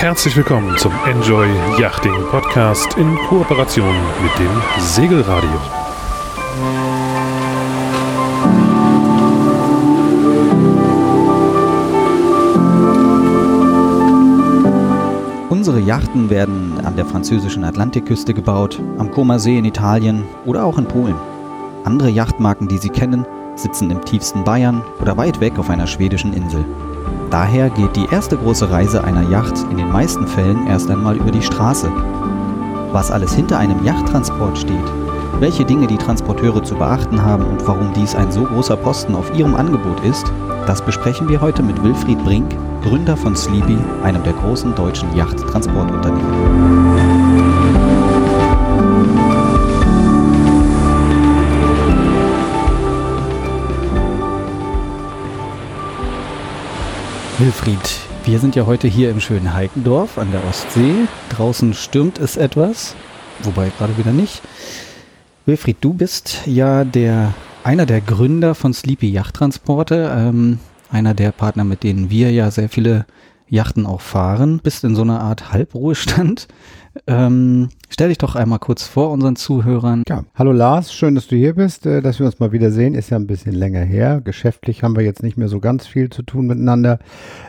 herzlich willkommen zum Enjoy Yachting Podcast in Kooperation mit dem Segelradio. Unsere Yachten werden an der französischen Atlantikküste gebaut, am Comer See in Italien oder auch in Polen. Andere Yachtmarken, die Sie kennen, sitzen im tiefsten Bayern oder weit weg auf einer schwedischen Insel. Daher geht die erste große Reise einer Yacht in den meisten Fällen erst einmal über die Straße. Was alles hinter einem Yachttransport steht, welche Dinge die Transporteure zu beachten haben und warum dies ein so großer Posten auf ihrem Angebot ist, das besprechen wir heute mit Wilfried Brink, Gründer von Sleepy, einem der großen deutschen Yachttransportunternehmen. Wilfried, wir sind ja heute hier im schönen Heikendorf an der Ostsee. Draußen stürmt es etwas, wobei gerade wieder nicht. Wilfried, du bist ja der einer der Gründer von Sleepy Yachttransporte, ähm, einer der Partner, mit denen wir ja sehr viele Yachten auch fahren. Bist in so einer Art Halbruhestand. Ähm, stell dich doch einmal kurz vor unseren Zuhörern. Ja, hallo Lars, schön, dass du hier bist, äh, dass wir uns mal wieder sehen. Ist ja ein bisschen länger her. Geschäftlich haben wir jetzt nicht mehr so ganz viel zu tun miteinander.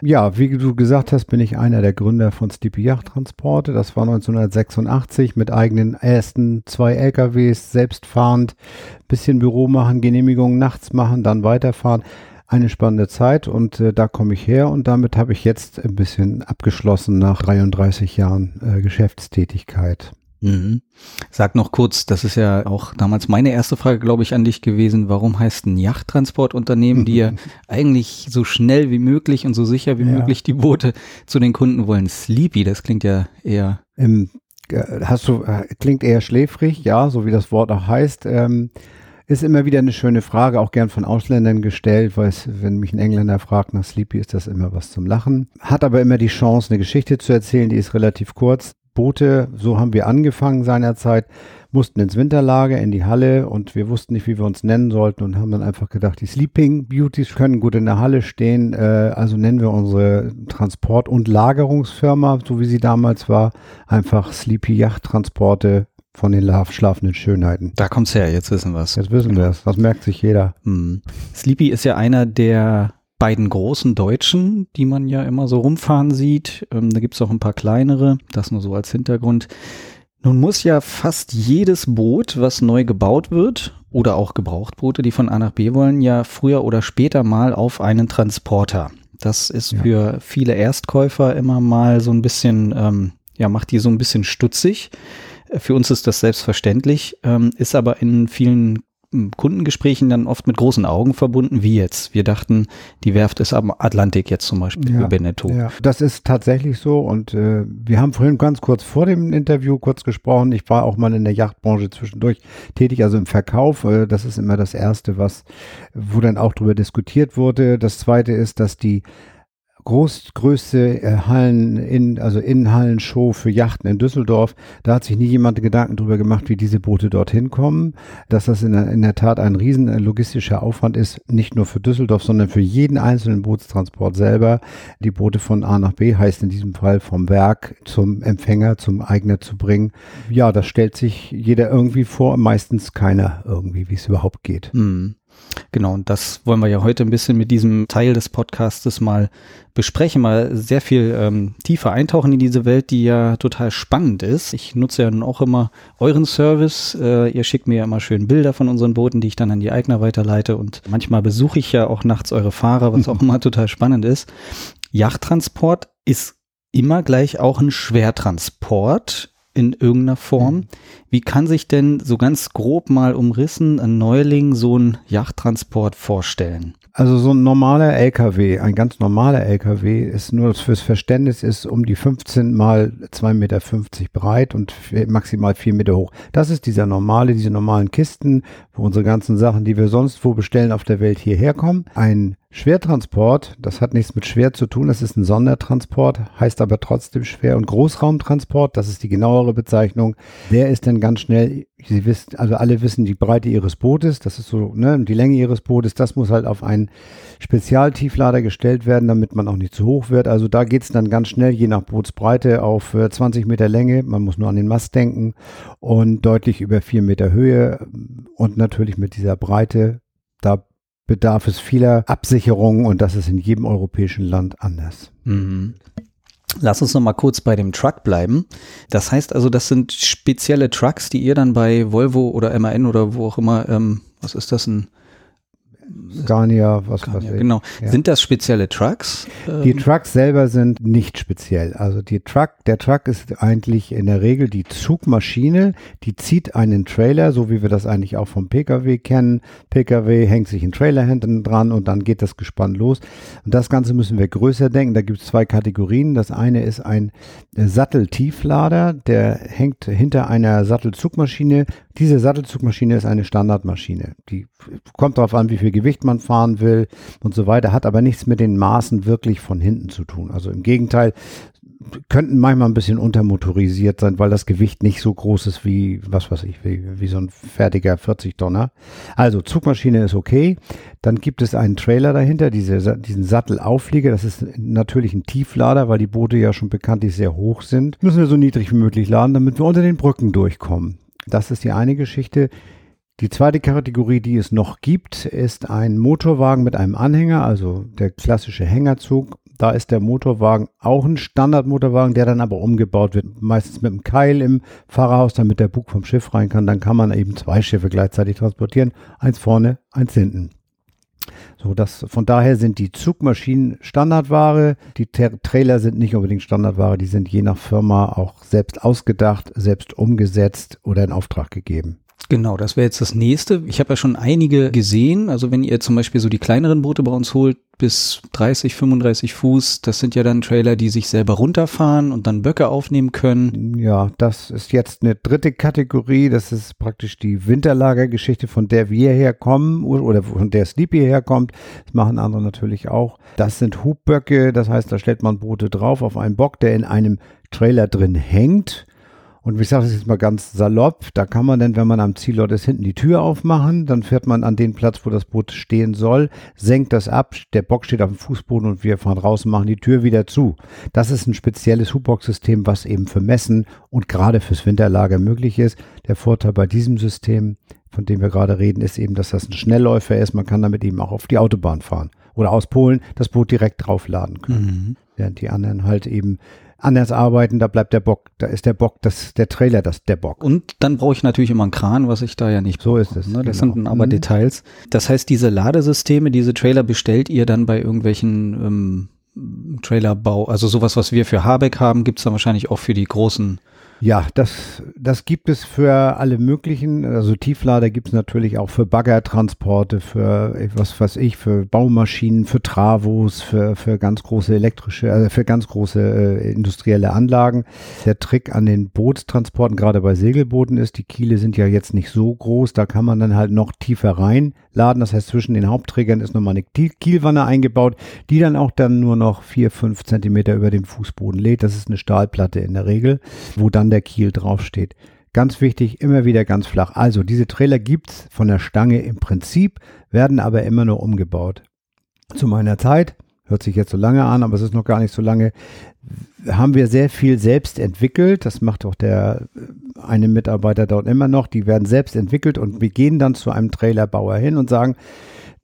Ja, wie du gesagt hast, bin ich einer der Gründer von Sleepy Yacht Transporte. Das war 1986 mit eigenen ersten zwei LKWs, selbstfahrend, bisschen Büro machen, Genehmigungen nachts machen, dann weiterfahren eine spannende Zeit und äh, da komme ich her und damit habe ich jetzt ein bisschen abgeschlossen nach 33 Jahren äh, Geschäftstätigkeit. Mhm. Sag noch kurz, das ist ja auch damals meine erste Frage, glaube ich, an dich gewesen. Warum heißt ein Yachttransportunternehmen, die ja eigentlich so schnell wie möglich und so sicher wie ja. möglich die Boote zu den Kunden wollen? Sleepy, das klingt ja eher. Ähm, hast du, äh, klingt eher schläfrig, ja, so wie das Wort auch heißt. Ähm, ist immer wieder eine schöne Frage, auch gern von Ausländern gestellt, weil es, wenn mich ein Engländer fragt nach Sleepy, ist das immer was zum Lachen. Hat aber immer die Chance, eine Geschichte zu erzählen, die ist relativ kurz. Boote, so haben wir angefangen seinerzeit, mussten ins Winterlager, in die Halle und wir wussten nicht, wie wir uns nennen sollten und haben dann einfach gedacht, die Sleeping Beauties können gut in der Halle stehen, äh, also nennen wir unsere Transport- und Lagerungsfirma, so wie sie damals war, einfach Sleepy Yacht Transporte von den schlafenden Schönheiten. Da kommt's her, jetzt wissen wir's. Jetzt wissen wir es. Das merkt sich jeder. Hm. Sleepy ist ja einer der beiden großen Deutschen, die man ja immer so rumfahren sieht. Ähm, da gibt's auch ein paar kleinere, das nur so als Hintergrund. Nun muss ja fast jedes Boot, was neu gebaut wird, oder auch Gebrauchtboote, die von A nach B wollen, ja früher oder später mal auf einen Transporter. Das ist ja. für viele Erstkäufer immer mal so ein bisschen, ähm, ja, macht die so ein bisschen stutzig. Für uns ist das selbstverständlich, ähm, ist aber in vielen hm, Kundengesprächen dann oft mit großen Augen verbunden, wie jetzt. Wir dachten, die Werft ist am Atlantik jetzt zum Beispiel ja, Beneteau. Ja, das ist tatsächlich so und äh, wir haben vorhin ganz kurz vor dem Interview kurz gesprochen. Ich war auch mal in der Yachtbranche zwischendurch tätig, also im Verkauf. Äh, das ist immer das Erste, was, wo dann auch drüber diskutiert wurde. Das Zweite ist, dass die großgrößte äh, Hallen in, also Innenhallenshow für Yachten in Düsseldorf. Da hat sich nie jemand Gedanken drüber gemacht, wie diese Boote dorthin kommen. Dass das in der, in der Tat ein riesen äh, logistischer Aufwand ist, nicht nur für Düsseldorf, sondern für jeden einzelnen Bootstransport selber. Die Boote von A nach B heißt in diesem Fall vom Werk zum Empfänger, zum Eigner zu bringen. Ja, das stellt sich jeder irgendwie vor, meistens keiner irgendwie, wie es überhaupt geht. Mhm. Genau, und das wollen wir ja heute ein bisschen mit diesem Teil des Podcastes mal besprechen, mal sehr viel ähm, tiefer eintauchen in diese Welt, die ja total spannend ist. Ich nutze ja nun auch immer euren Service. Äh, ihr schickt mir ja immer schön Bilder von unseren Booten, die ich dann an die Eigner weiterleite und manchmal besuche ich ja auch nachts eure Fahrer, was auch immer total spannend ist. Yachttransport ist immer gleich auch ein Schwertransport in irgendeiner Form. Mhm. Wie kann sich denn so ganz grob mal umrissen ein Neuling so einen Yachttransport vorstellen? Also so ein normaler LKW, ein ganz normaler LKW ist nur fürs Verständnis ist um die 15 mal 2,50 Meter breit und maximal 4 Meter hoch. Das ist dieser normale, diese normalen Kisten, wo unsere ganzen Sachen, die wir sonst wo bestellen auf der Welt hierher kommen. Ein Schwertransport, das hat nichts mit schwer zu tun, das ist ein Sondertransport, heißt aber trotzdem schwer. Und Großraumtransport, das ist die genauere Bezeichnung, der ist dann ganz schnell, Sie wissen, also alle wissen die Breite Ihres Bootes, das ist so, ne, die Länge Ihres Bootes, das muss halt auf einen Spezialtieflader gestellt werden, damit man auch nicht zu hoch wird. Also da geht's dann ganz schnell, je nach Bootsbreite, auf 20 Meter Länge, man muss nur an den Mast denken und deutlich über vier Meter Höhe und natürlich mit dieser Breite, da bedarf es vieler Absicherungen und das ist in jedem europäischen Land anders. Mhm. Lass uns noch mal kurz bei dem Truck bleiben. Das heißt also, das sind spezielle Trucks, die ihr dann bei Volvo oder MAN oder wo auch immer, ähm, was ist das, ein Scania, was weiß ich. Genau. Ja. Sind das spezielle Trucks? Die ähm, Trucks selber sind nicht speziell. Also die Truck, der Truck ist eigentlich in der Regel die Zugmaschine, die zieht einen Trailer, so wie wir das eigentlich auch vom Pkw kennen. Pkw hängt sich ein Trailer hinten dran und dann geht das Gespann los. Und das Ganze müssen wir größer denken. Da gibt es zwei Kategorien. Das eine ist ein Satteltieflader, der hängt hinter einer Sattelzugmaschine. Diese Sattelzugmaschine ist eine Standardmaschine. Die kommt darauf an, wie viel Gewicht man fahren will und so weiter, hat aber nichts mit den Maßen wirklich von hinten zu tun. Also im Gegenteil, könnten manchmal ein bisschen untermotorisiert sein, weil das Gewicht nicht so groß ist wie, was weiß ich, wie, wie so ein fertiger 40 Tonner. Also Zugmaschine ist okay. Dann gibt es einen Trailer dahinter, diese, diesen Sattelauflieger. Das ist natürlich ein Tieflader, weil die Boote ja schon bekanntlich sehr hoch sind. Müssen wir so niedrig wie möglich laden, damit wir unter den Brücken durchkommen. Das ist die eine Geschichte. Die zweite Kategorie, die es noch gibt, ist ein Motorwagen mit einem Anhänger, also der klassische Hängerzug. Da ist der Motorwagen auch ein Standardmotorwagen, der dann aber umgebaut wird, meistens mit einem Keil im Fahrerhaus, damit der Bug vom Schiff rein kann. Dann kann man eben zwei Schiffe gleichzeitig transportieren, eins vorne, eins hinten. So, das, von daher sind die Zugmaschinen Standardware. Die Trailer sind nicht unbedingt Standardware, die sind je nach Firma auch selbst ausgedacht, selbst umgesetzt oder in Auftrag gegeben. Genau, das wäre jetzt das nächste. Ich habe ja schon einige gesehen. Also wenn ihr zum Beispiel so die kleineren Boote bei uns holt, bis 30, 35 Fuß, das sind ja dann Trailer, die sich selber runterfahren und dann Böcke aufnehmen können. Ja, das ist jetzt eine dritte Kategorie. Das ist praktisch die Winterlagergeschichte, von der wir herkommen oder von der Sleepy herkommt. Das machen andere natürlich auch. Das sind Hubböcke, das heißt, da stellt man Boote drauf auf einen Bock, der in einem Trailer drin hängt und ich sage es jetzt mal ganz salopp, da kann man dann, wenn man am Zielort ist, hinten die Tür aufmachen, dann fährt man an den Platz, wo das Boot stehen soll, senkt das ab, der Bock steht auf dem Fußboden und wir fahren raus und machen die Tür wieder zu. Das ist ein spezielles Hubbox-System, was eben für Messen und gerade fürs Winterlager möglich ist. Der Vorteil bei diesem System, von dem wir gerade reden, ist eben, dass das ein Schnellläufer ist. Man kann damit eben auch auf die Autobahn fahren oder aus Polen das Boot direkt draufladen können. Mhm. Während die anderen halt eben anders arbeiten, da bleibt der Bock, da ist der Bock, das, der Trailer, das der Bock. Und dann brauche ich natürlich immer einen Kran, was ich da ja nicht So ist es. Ne? Das genau. sind aber mhm. Details. Das heißt, diese Ladesysteme, diese Trailer bestellt ihr dann bei irgendwelchen ähm, Trailerbau, also sowas, was wir für Habeck haben, gibt's dann wahrscheinlich auch für die großen ja, das, das gibt es für alle möglichen. Also Tieflader gibt es natürlich auch für Baggertransporte, für was weiß ich, für Baumaschinen, für Travos, für, für ganz große elektrische, also für ganz große äh, industrielle Anlagen. Der Trick an den Bootstransporten, gerade bei Segelbooten, ist, die Kiele sind ja jetzt nicht so groß, da kann man dann halt noch tiefer reinladen. Das heißt, zwischen den Hauptträgern ist nochmal eine Kielwanne eingebaut, die dann auch dann nur noch vier, fünf Zentimeter über dem Fußboden lädt. Das ist eine Stahlplatte in der Regel, wo dann der Kiel draufsteht. Ganz wichtig, immer wieder ganz flach. Also diese Trailer gibt's von der Stange im Prinzip, werden aber immer nur umgebaut. Zu meiner Zeit, hört sich jetzt so lange an, aber es ist noch gar nicht so lange, haben wir sehr viel selbst entwickelt. Das macht auch der eine Mitarbeiter dort immer noch. Die werden selbst entwickelt und wir gehen dann zu einem Trailerbauer hin und sagen,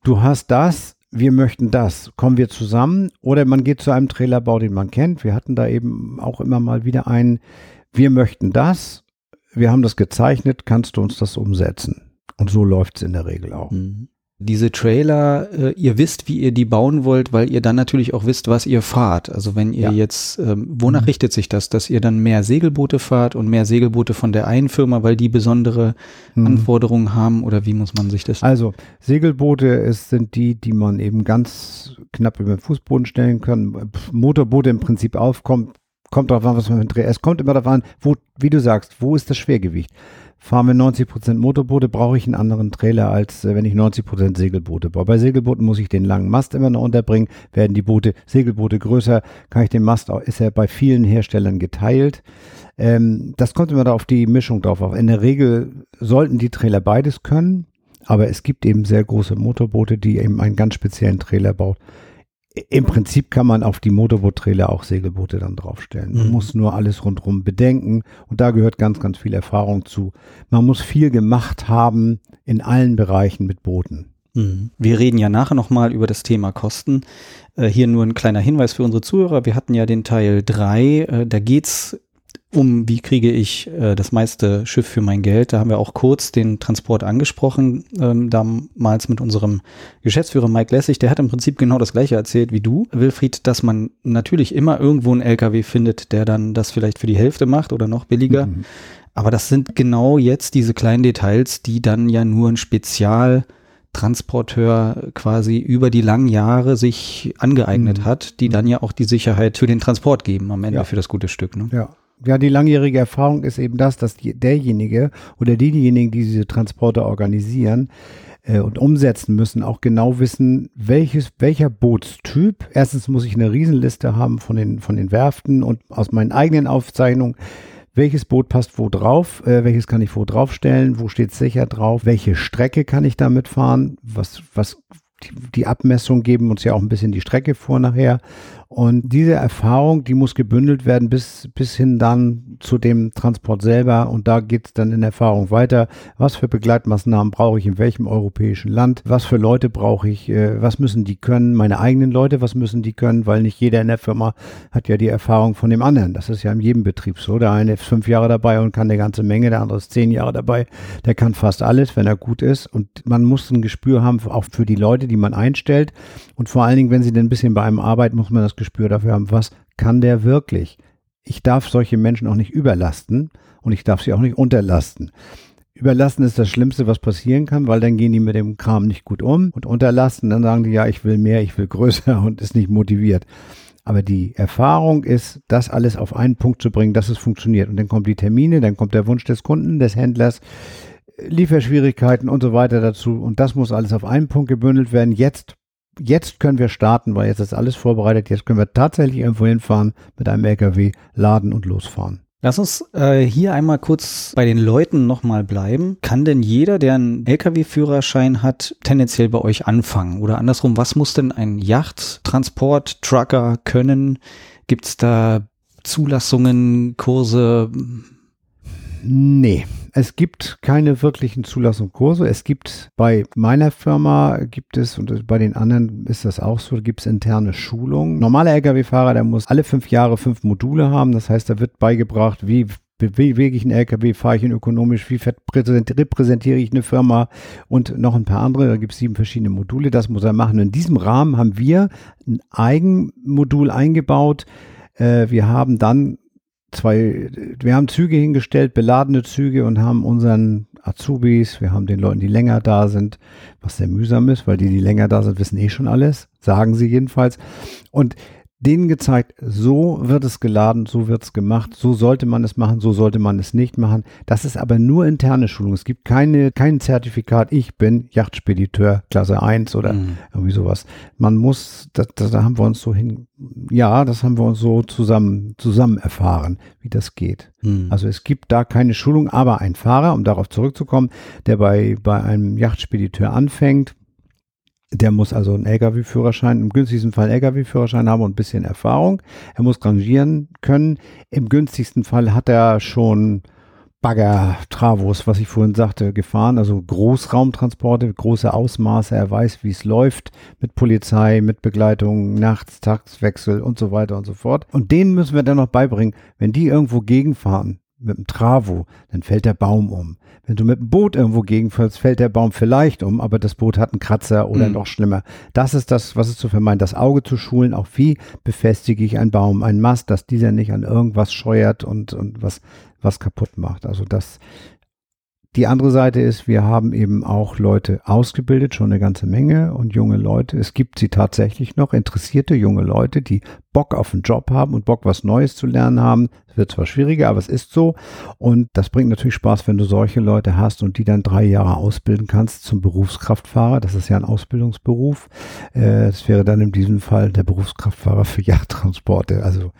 du hast das, wir möchten das, kommen wir zusammen oder man geht zu einem Trailerbau, den man kennt. Wir hatten da eben auch immer mal wieder einen, wir möchten das, wir haben das gezeichnet, kannst du uns das umsetzen? Und so läuft es in der Regel auch. Mhm. Diese Trailer, äh, ihr wisst, wie ihr die bauen wollt, weil ihr dann natürlich auch wisst, was ihr fahrt. Also wenn ihr ja. jetzt, ähm, wonach mhm. richtet sich das, dass ihr dann mehr Segelboote fahrt und mehr Segelboote von der einen Firma, weil die besondere mhm. Anforderungen haben oder wie muss man sich das? Also Segelboote ist, sind die, die man eben ganz knapp über den Fußboden stellen kann. Motorboote im Prinzip aufkommt, kommt darauf an, was man mit Dreh. Es kommt immer darauf an, wo, wie du sagst, wo ist das Schwergewicht? Fahren wir 90% Motorboote, brauche ich einen anderen Trailer, als äh, wenn ich 90% Segelboote baue. Bei Segelbooten muss ich den langen Mast immer noch unterbringen. Werden die Boote, Segelboote größer, kann ich den Mast auch, ist er bei vielen Herstellern geteilt. Ähm, das kommt immer auf die Mischung drauf auf. In der Regel sollten die Trailer beides können, aber es gibt eben sehr große Motorboote, die eben einen ganz speziellen Trailer baut im Prinzip kann man auf die Motorboot-Trailer auch Segelboote dann draufstellen. Man mhm. muss nur alles rundherum bedenken und da gehört ganz, ganz viel Erfahrung zu. Man muss viel gemacht haben in allen Bereichen mit Booten. Mhm. Wir reden ja nachher nochmal über das Thema Kosten. Äh, hier nur ein kleiner Hinweis für unsere Zuhörer. Wir hatten ja den Teil 3. Äh, da geht's um, wie kriege ich äh, das meiste Schiff für mein Geld. Da haben wir auch kurz den Transport angesprochen, ähm, damals mit unserem Geschäftsführer Mike Lessig. Der hat im Prinzip genau das gleiche erzählt wie du, Wilfried, dass man natürlich immer irgendwo einen LKW findet, der dann das vielleicht für die Hälfte macht oder noch billiger. Mhm. Aber das sind genau jetzt diese kleinen Details, die dann ja nur ein Spezial Transporteur quasi über die langen Jahre sich angeeignet mhm. hat, die dann ja auch die Sicherheit für den Transport geben am Ende ja. für das gute Stück. Ne? Ja, ja, die langjährige Erfahrung ist eben das, dass die, derjenige oder diejenigen, die diese Transporte organisieren äh, und umsetzen müssen, auch genau wissen, welches, welcher Bootstyp. Erstens muss ich eine Riesenliste haben von den, von den Werften und aus meinen eigenen Aufzeichnungen. Welches Boot passt wo drauf? Äh, welches kann ich wo draufstellen? Wo steht sicher drauf? Welche Strecke kann ich damit fahren? Was, was, die, die Abmessungen geben uns ja auch ein bisschen die Strecke vor nachher. Und diese Erfahrung, die muss gebündelt werden bis, bis hin dann zu dem Transport selber. Und da geht es dann in Erfahrung weiter. Was für Begleitmaßnahmen brauche ich in welchem europäischen Land? Was für Leute brauche ich? Äh, was müssen die können? Meine eigenen Leute, was müssen die können? Weil nicht jeder in der Firma hat ja die Erfahrung von dem anderen. Das ist ja in jedem Betrieb so. Der eine ist fünf Jahre dabei und kann eine ganze Menge, der andere ist zehn Jahre dabei. Der kann fast alles, wenn er gut ist. Und man muss ein Gespür haben, auch für die Leute, die man einstellt. Und vor allen Dingen, wenn sie dann ein bisschen bei einem arbeiten, muss man das Gespür dafür haben, was kann der wirklich. Ich darf solche Menschen auch nicht überlasten und ich darf sie auch nicht unterlasten. Überlasten ist das Schlimmste, was passieren kann, weil dann gehen die mit dem Kram nicht gut um und unterlasten, dann sagen die, ja, ich will mehr, ich will größer und ist nicht motiviert. Aber die Erfahrung ist, das alles auf einen Punkt zu bringen, dass es funktioniert. Und dann kommen die Termine, dann kommt der Wunsch des Kunden, des Händlers, Lieferschwierigkeiten und so weiter dazu. Und das muss alles auf einen Punkt gebündelt werden. Jetzt jetzt können wir starten, weil jetzt ist alles vorbereitet. Jetzt können wir tatsächlich irgendwo hinfahren mit einem LKW, laden und losfahren. Lass uns äh, hier einmal kurz bei den Leuten nochmal bleiben. Kann denn jeder, der einen Lkw-Führerschein hat, tendenziell bei euch anfangen? Oder andersrum, was muss denn ein Yachttransport-Trucker können? Gibt es da Zulassungen, Kurse? Nee, es gibt keine wirklichen Zulassungskurse. Es gibt bei meiner Firma gibt es und bei den anderen ist das auch so, gibt es interne Schulungen. Normaler Lkw-Fahrer, der muss alle fünf Jahre fünf Module haben. Das heißt, da wird beigebracht, wie bewege ich einen LKW, fahre ich ihn ökonomisch, wie repräsentiere ich eine Firma und noch ein paar andere. Da gibt es sieben verschiedene Module, das muss er machen. In diesem Rahmen haben wir ein Eigenmodul eingebaut. Äh, wir haben dann zwei, wir haben Züge hingestellt, beladene Züge und haben unseren Azubis, wir haben den Leuten, die länger da sind, was sehr mühsam ist, weil die, die länger da sind, wissen eh schon alles, sagen sie jedenfalls. Und denen gezeigt, so wird es geladen, so wird es gemacht, so sollte man es machen, so sollte man es nicht machen. Das ist aber nur interne Schulung. Es gibt keine, kein Zertifikat, ich bin Yachtspediteur Klasse 1 oder mhm. irgendwie sowas. Man muss, da, da haben wir uns so hin, ja, das haben wir uns so zusammen, zusammen erfahren, wie das geht. Mhm. Also es gibt da keine Schulung, aber ein Fahrer, um darauf zurückzukommen, der bei, bei einem Yachtspediteur anfängt, der muss also einen Lkw-Führerschein, im günstigsten Fall Lkw-Führerschein haben und ein bisschen Erfahrung. Er muss rangieren können. Im günstigsten Fall hat er schon Bagger, Travos, was ich vorhin sagte, gefahren, also Großraumtransporte, große Ausmaße. Er weiß, wie es läuft mit Polizei, mit Begleitung, Nachts, Tagswechsel und so weiter und so fort. Und denen müssen wir dann noch beibringen, wenn die irgendwo gegenfahren, mit dem Travo, dann fällt der Baum um. Wenn du mit dem Boot irgendwo gegenfällst, fällt der Baum vielleicht um, aber das Boot hat einen Kratzer oder mhm. noch schlimmer. Das ist das, was es zu vermeiden, das Auge zu schulen. Auch wie befestige ich einen Baum, einen Mast, dass dieser nicht an irgendwas scheuert und, und was, was kaputt macht. Also das, Die andere Seite ist, wir haben eben auch Leute ausgebildet, schon eine ganze Menge und junge Leute. Es gibt sie tatsächlich noch, interessierte junge Leute, die Bock auf einen Job haben und Bock, was Neues zu lernen haben. Es wird zwar schwieriger, aber es ist so. Und das bringt natürlich Spaß, wenn du solche Leute hast und die dann drei Jahre ausbilden kannst zum Berufskraftfahrer. Das ist ja ein Ausbildungsberuf. Äh, das wäre dann in diesem Fall der Berufskraftfahrer für Yachttransporte. Also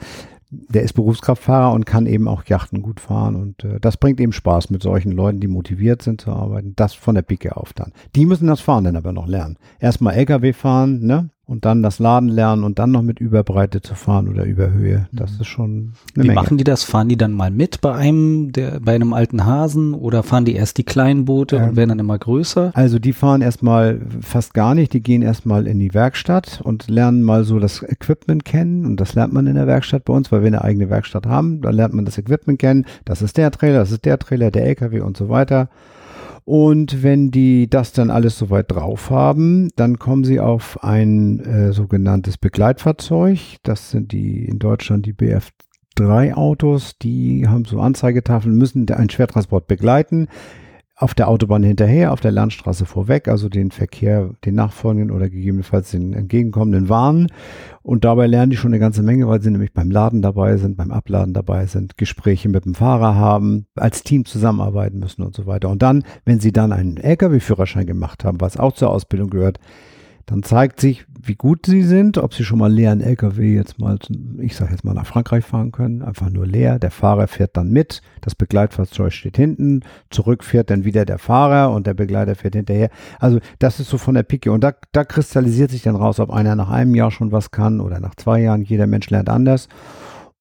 der ist Berufskraftfahrer und kann eben auch Yachten gut fahren. Und äh, das bringt eben Spaß mit solchen Leuten, die motiviert sind zu arbeiten. Das von der Picke auf dann. Die müssen das Fahren dann aber noch lernen. Erstmal LKW fahren, ne? Und dann das Laden lernen und dann noch mit Überbreite zu fahren oder Überhöhe. Das mhm. ist schon eine Wie Menge. machen die das? Fahren die dann mal mit bei einem, der, bei einem alten Hasen oder fahren die erst die kleinen Boote ähm, und werden dann immer größer? Also die fahren erstmal fast gar nicht. Die gehen erstmal in die Werkstatt und lernen mal so das Equipment kennen und das lernt man in der Werkstatt bei uns, weil wir eine eigene Werkstatt haben. Da lernt man das Equipment kennen. Das ist der Trailer, das ist der Trailer, der LKW und so weiter. Und wenn die das dann alles soweit drauf haben, dann kommen sie auf ein äh, sogenanntes Begleitfahrzeug. Das sind die in Deutschland die BF 3 Autos, die haben so Anzeigetafeln, müssen einen Schwertransport begleiten auf der Autobahn hinterher, auf der Landstraße vorweg, also den Verkehr, den nachfolgenden oder gegebenenfalls den entgegenkommenden warnen. Und dabei lernen die schon eine ganze Menge, weil sie nämlich beim Laden dabei sind, beim Abladen dabei sind, Gespräche mit dem Fahrer haben, als Team zusammenarbeiten müssen und so weiter. Und dann, wenn sie dann einen Lkw-Führerschein gemacht haben, was auch zur Ausbildung gehört, dann zeigt sich, wie gut sie sind, ob sie schon mal leeren LKW jetzt mal, ich sage jetzt mal nach Frankreich fahren können, einfach nur leer. Der Fahrer fährt dann mit, das Begleitfahrzeug steht hinten, zurück fährt dann wieder der Fahrer und der Begleiter fährt hinterher. Also das ist so von der Picke und da, da kristallisiert sich dann raus, ob einer nach einem Jahr schon was kann oder nach zwei Jahren. Jeder Mensch lernt anders.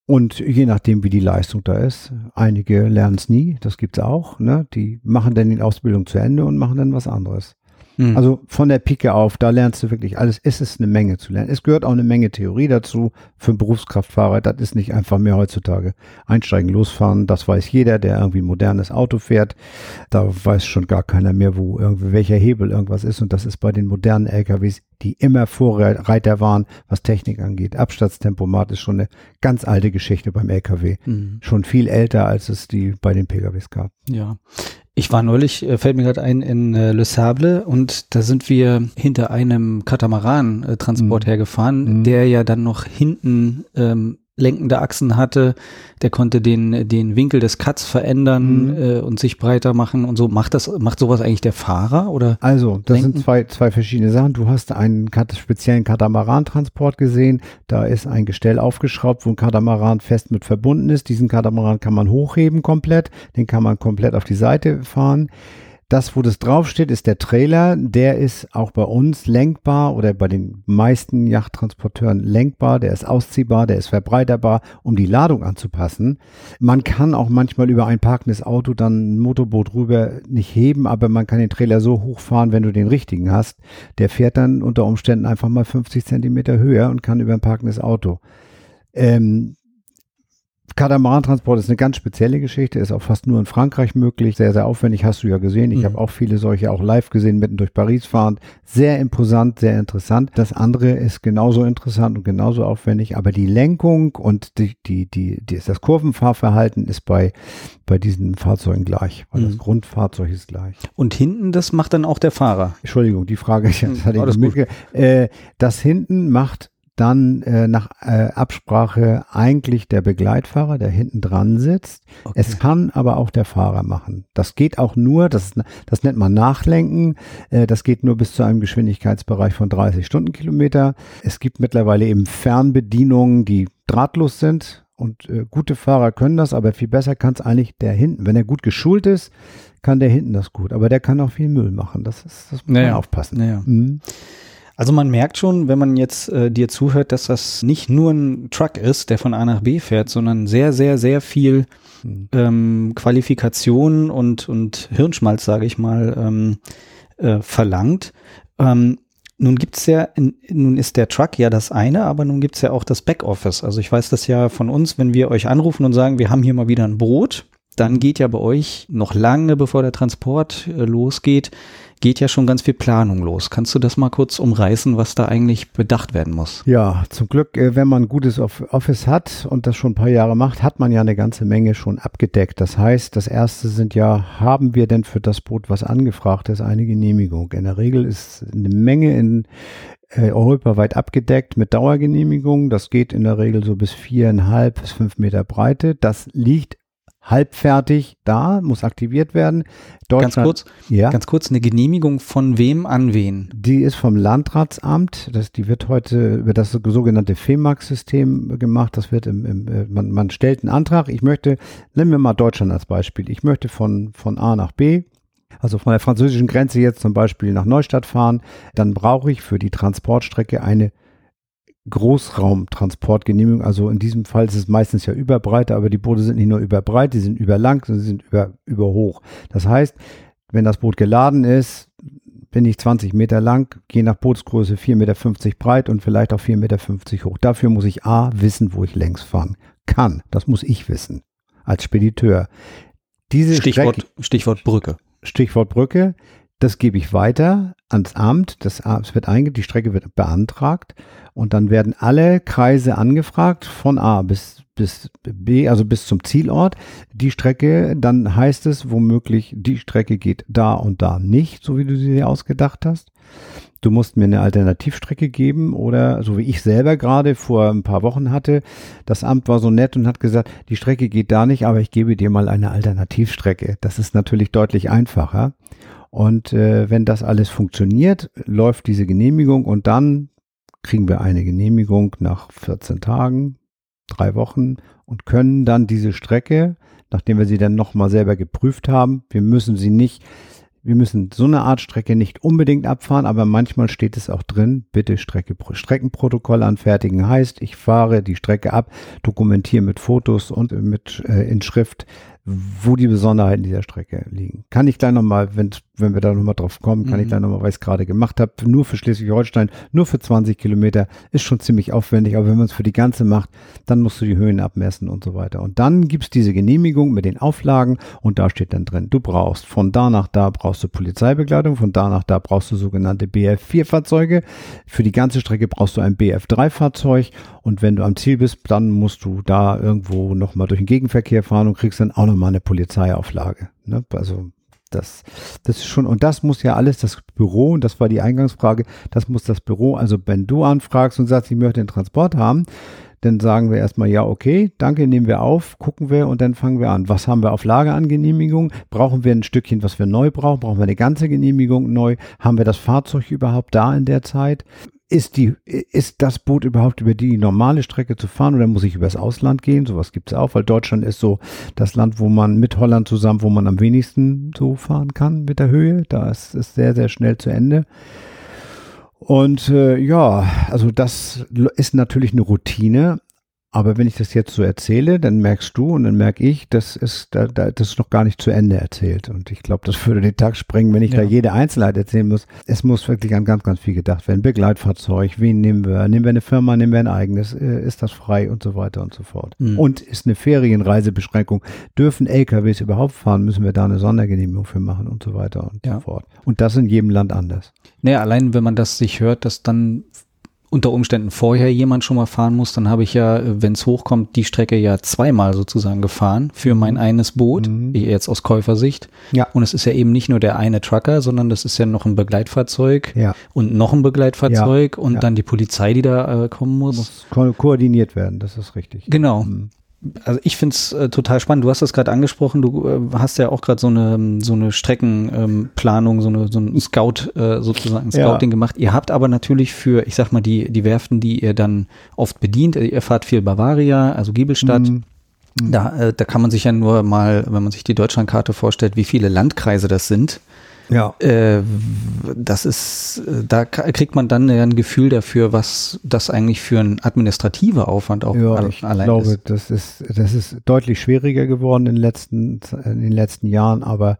Und je nachdem, wie die Leistung da ist, einige lernen es nie, das gibt's auch, ne? Die machen dann die Ausbildung zu Ende und machen dann was anderes. Mhm. Also von der Pike auf, da lernst du wirklich alles. Es ist eine Menge zu lernen. Es gehört auch eine Menge Theorie dazu für einen Berufskraftfahrer. Das ist nicht einfach mehr heutzutage. Einsteigen, losfahren, das weiß jeder, der irgendwie ein modernes Auto fährt. Da weiß schon gar keiner mehr, wo irgendwie welcher Hebel irgendwas ist. Und das ist bei den modernen LKWs, die immer Vorreiter waren, was Technik angeht. Abstandstempomat ist schon eine ganz alte Geschichte beim LKW. Mhm. Schon viel älter, als es die bei den PKWs gab. Ja. Ich war neulich, äh, fällt mir gerade ein, in äh, Le Sable und da sind wir hinter einem Katamaran-Transport äh, mhm. hergefahren, mhm. der ja dann noch hinten ähm, lenkende Achsen hatte, der konnte den, den Winkel des Cuts verändern mhm. äh, und sich breiter machen und so. Macht das, macht sowas eigentlich der Fahrer oder? Also, das lenken? sind zwei, zwei verschiedene Sachen. Du hast einen speziellen Katamaran-Transport gesehen. Da ist ein Gestell aufgeschraubt, wo ein Katamaran fest mit verbunden ist. Diesen Katamaran kann man hochheben komplett. Den kann man komplett auf die Seite fahren. Das, wo das draufsteht, ist der Trailer. Der ist auch bei uns lenkbar oder bei den meisten Yachttransporteuren lenkbar. Der ist ausziehbar, der ist verbreiterbar, um die Ladung anzupassen. Man kann auch manchmal über ein parkendes Auto dann ein Motorboot rüber nicht heben, aber man kann den Trailer so hochfahren, wenn du den richtigen hast. Der fährt dann unter Umständen einfach mal 50 Zentimeter höher und kann über ein parkendes Auto. Ähm, Katamarantransport ist eine ganz spezielle Geschichte, ist auch fast nur in Frankreich möglich, sehr, sehr aufwendig, hast du ja gesehen. Ich mhm. habe auch viele solche auch live gesehen, mitten durch Paris fahrend. Sehr imposant, sehr interessant. Das andere ist genauso interessant und genauso aufwendig, aber die Lenkung und die, die, die, die das Kurvenfahrverhalten ist bei, bei diesen Fahrzeugen gleich, weil mhm. das Grundfahrzeug ist gleich. Und hinten, das macht dann auch der Fahrer? Entschuldigung, die Frage, das mhm. hatte ich nicht äh, Das hinten macht dann äh, nach äh, Absprache eigentlich der Begleitfahrer, der hinten dran sitzt. Okay. Es kann aber auch der Fahrer machen. Das geht auch nur, das, das nennt man Nachlenken, äh, das geht nur bis zu einem Geschwindigkeitsbereich von 30 Stundenkilometer. Es gibt mittlerweile eben Fernbedienungen, die drahtlos sind. Und äh, gute Fahrer können das, aber viel besser kann es eigentlich der hinten. Wenn er gut geschult ist, kann der hinten das gut. Aber der kann auch viel Müll machen. Das ist, das muss naja. man aufpassen. Naja. Mhm. Also man merkt schon, wenn man jetzt äh, dir zuhört, dass das nicht nur ein Truck ist, der von A nach B fährt, sondern sehr, sehr, sehr viel hm. ähm, Qualifikation und, und Hirnschmalz, sage ich mal, ähm, äh, verlangt. Ähm, nun gibt's ja, nun ist der Truck ja das eine, aber nun gibt's ja auch das Backoffice. Also ich weiß das ja von uns, wenn wir euch anrufen und sagen, wir haben hier mal wieder ein Brot, dann geht ja bei euch noch lange, bevor der Transport äh, losgeht, geht ja schon ganz viel Planung los. Kannst du das mal kurz umreißen, was da eigentlich bedacht werden muss? Ja, zum Glück, äh, wenn man ein gutes Office hat und das schon ein paar Jahre macht, hat man ja eine ganze Menge schon abgedeckt. Das heißt, das erste sind ja, haben wir denn für das Boot, was angefragt ist, eine Genehmigung? In der Regel ist eine Menge in äh, europaweit abgedeckt mit Dauergenehmigung. Das geht in der Regel so bis viereinhalb bis fünf Meter Breite. Das liegt halbfertig da, muss aktiviert werden. Ganz kurz, ja. ganz kurz, eine Genehmigung von wem an wen? Die ist vom Landratsamt. Das, die wird heute über das sogenannte FEMAX-System gemacht. Das wird im, im äh, man, man stellt einen Antrag. Ich möchte, nehmen wir mal Deutschland als Beispiel. Ich möchte von, von A nach B also von der französischen Grenze jetzt zum Beispiel nach Neustadt fahren, dann brauche ich für die Transportstrecke eine Großraumtransportgenehmigung. Also in diesem Fall ist es meistens ja Überbreite, aber die Boote sind nicht nur überbreit, die sind überlang, sondern sie sind über, überhoch. Das heißt, wenn das Boot geladen ist, bin ich 20 Meter lang, je nach Bootsgröße 4,50 Meter breit und vielleicht auch 4,50 Meter hoch. Dafür muss ich A, wissen, wo ich längs fahren kann. Das muss ich wissen als Spediteur. Diese Stichwort, Strecke, Stichwort Brücke. Stichwort Brücke. Das gebe ich weiter ans Amt. Das, es wird einge die Strecke wird beantragt und dann werden alle Kreise angefragt von A bis, bis B, also bis zum Zielort. Die Strecke, dann heißt es womöglich, die Strecke geht da und da nicht, so wie du sie dir ausgedacht hast. Du musst mir eine Alternativstrecke geben oder so wie ich selber gerade vor ein paar Wochen hatte, das Amt war so nett und hat gesagt, die Strecke geht da nicht, aber ich gebe dir mal eine Alternativstrecke. Das ist natürlich deutlich einfacher. Und äh, wenn das alles funktioniert, läuft diese Genehmigung und dann kriegen wir eine Genehmigung nach 14 Tagen, drei Wochen und können dann diese Strecke, nachdem wir sie dann nochmal selber geprüft haben, wir müssen sie nicht, wir müssen so eine Art Strecke nicht unbedingt abfahren, aber manchmal steht es auch drin, bitte Strecke, Streckenprotokoll anfertigen heißt, ich fahre die Strecke ab, dokumentiere mit Fotos und mit äh, in Schrift, wo die Besonderheiten dieser Strecke liegen. Kann ich da nochmal, wenn, wenn wir da nochmal drauf kommen, kann mhm. ich da nochmal, weil ich es gerade gemacht habe, nur für Schleswig-Holstein, nur für 20 Kilometer, ist schon ziemlich aufwendig, aber wenn man es für die ganze macht, dann musst du die Höhen abmessen und so weiter. Und dann gibt's diese Genehmigung mit den Auflagen und da steht dann drin, du brauchst von da nach da brauchst du Polizeibegleitung, von da nach da brauchst du sogenannte BF4-Fahrzeuge, für die ganze Strecke brauchst du ein BF3-Fahrzeug und wenn du am Ziel bist, dann musst du da irgendwo nochmal durch den Gegenverkehr fahren und kriegst dann auch nochmal eine Polizeiauflage. Ne? Also das, das ist schon, und das muss ja alles das Büro, und das war die Eingangsfrage, das muss das Büro, also wenn du anfragst und sagst, ich möchte den Transport haben, dann sagen wir erstmal, ja, okay, danke, nehmen wir auf, gucken wir und dann fangen wir an. Was haben wir auf Lager an Genehmigung? Brauchen wir ein Stückchen, was wir neu brauchen? Brauchen wir eine ganze Genehmigung neu? Haben wir das Fahrzeug überhaupt da in der Zeit? Ist, die, ist das Boot überhaupt über die normale Strecke zu fahren oder muss ich übers Ausland gehen? Sowas gibt es auch, weil Deutschland ist so das Land, wo man mit Holland zusammen, wo man am wenigsten so fahren kann mit der Höhe. Da ist es sehr, sehr schnell zu Ende. Und äh, ja, also das ist natürlich eine Routine, aber wenn ich das jetzt so erzähle, dann merkst du und dann merke ich, das ist, da, da, das ist noch gar nicht zu Ende erzählt. Und ich glaube, das würde den Tag sprengen, wenn ich ja. da jede Einzelheit erzählen muss. Es muss wirklich an ganz, ganz viel gedacht werden. Begleitfahrzeug, wen nehmen wir? Nehmen wir eine Firma, nehmen wir ein eigenes? Äh, ist das frei und so weiter und so fort. Mhm. Und ist eine Ferienreisebeschränkung? Dürfen LKWs überhaupt fahren? Müssen wir da eine Sondergenehmigung für machen und so weiter und ja. so fort. Und das in jedem Land anders. Naja, allein wenn man das sich hört, dass dann unter Umständen vorher jemand schon mal fahren muss, dann habe ich ja, wenn es hochkommt, die Strecke ja zweimal sozusagen gefahren für mein mhm. eines Boot, mhm. jetzt aus Käufersicht. Ja. Und es ist ja eben nicht nur der eine Trucker, sondern das ist ja noch ein Begleitfahrzeug ja. und noch ein Begleitfahrzeug ja. und ja. dann die Polizei, die da äh, kommen muss. Muss ko koordiniert werden, das ist richtig. Genau. Mhm also ich finde es äh, total spannend. Du hast das gerade angesprochen, du äh, hast ja auch gerade so eine, so eine Streckenplanung, ähm, so, eine, so ein Scout, äh, sozusagen Scouting ja. gemacht. Ihr habt aber natürlich für, ich sag mal, die, die Werften, die ihr dann oft bedient, ihr fahrt viel Bavaria, also Giebelstadt. Mhm. mhm. Da, äh, da kann man sich ja nur mal, wenn man sich die Deutschlandkarte vorstellt, wie viele Landkreise das sind. Ja. Äh, das ist, da kriegt man dann ein Gefühl dafür, was das eigentlich für ein administrativer Aufwand auch ja, ich allein glaube, ist. Das ist, das ist deutlich schwieriger geworden in den letzten, in den letzten Jahren, aber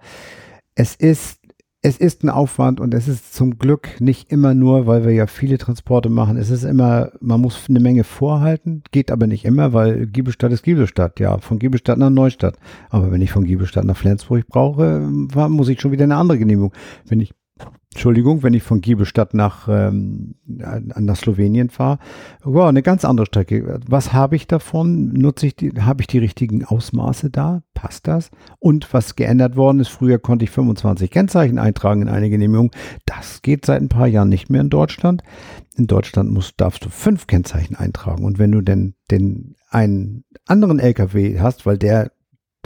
es ist es ist ein Aufwand und es ist zum Glück nicht immer nur, weil wir ja viele Transporte machen. Es ist immer, man muss eine Menge vorhalten, geht aber nicht immer, weil Giebelstadt ist Giebelstadt, ja, von Giebelstadt nach Neustadt. Aber wenn ich von Giebelstadt nach Flensburg brauche, muss ich schon wieder eine andere Genehmigung. Wenn ich Entschuldigung, wenn ich von Giebelstadt nach, ähm, nach Slowenien fahre, wow, eine ganz andere Strecke. Was habe ich davon? Nutze ich die, habe ich die richtigen Ausmaße da? Passt das? Und was geändert worden ist, früher konnte ich 25 Kennzeichen eintragen in eine Genehmigung. Das geht seit ein paar Jahren nicht mehr in Deutschland. In Deutschland musst, darfst du fünf Kennzeichen eintragen. Und wenn du denn den einen anderen LKW hast, weil der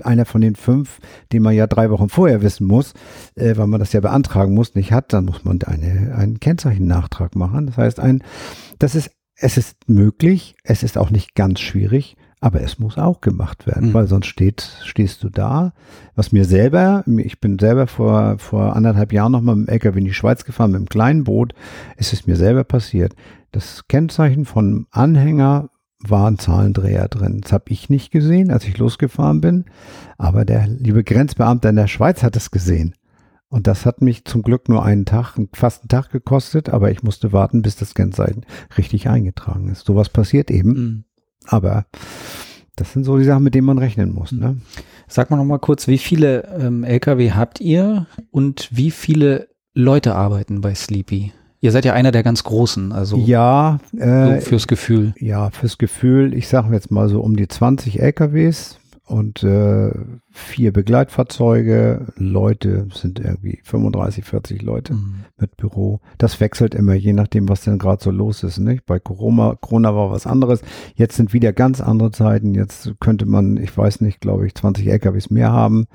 einer von den fünf, den man ja drei Wochen vorher wissen muss, äh, weil man das ja beantragen muss, nicht hat, dann muss man eine, einen Kennzeichennachtrag machen. Das heißt, ein, das ist, es ist möglich, es ist auch nicht ganz schwierig, aber es muss auch gemacht werden, mhm. weil sonst steht, stehst du da. Was mir selber, ich bin selber vor, vor anderthalb Jahren nochmal mit dem LKW in die Schweiz gefahren, mit einem kleinen Boot, ist es mir selber passiert. Das Kennzeichen von Anhänger waren Zahlendreher drin. Das habe ich nicht gesehen, als ich losgefahren bin, aber der liebe Grenzbeamte in der Schweiz hat es gesehen. Und das hat mich zum Glück nur einen Tag, fast einen Tag gekostet, aber ich musste warten, bis das Kennzeichen richtig eingetragen ist. Sowas passiert eben. Mhm. Aber das sind so die Sachen, mit denen man rechnen muss. Ne? Sag mal noch mal kurz, wie viele ähm, LKW habt ihr und wie viele Leute arbeiten bei Sleepy? Ihr seid ja einer der ganz Großen, also ja, äh, so fürs Gefühl. Ja, fürs Gefühl. Ich sage jetzt mal so um die 20 LKWs und äh, vier Begleitfahrzeuge. Leute sind irgendwie 35, 40 Leute mhm. mit Büro. Das wechselt immer, je nachdem, was denn gerade so los ist. Nicht? Bei Corona, Corona war was anderes. Jetzt sind wieder ganz andere Zeiten. Jetzt könnte man, ich weiß nicht, glaube ich, 20 LKWs mehr haben,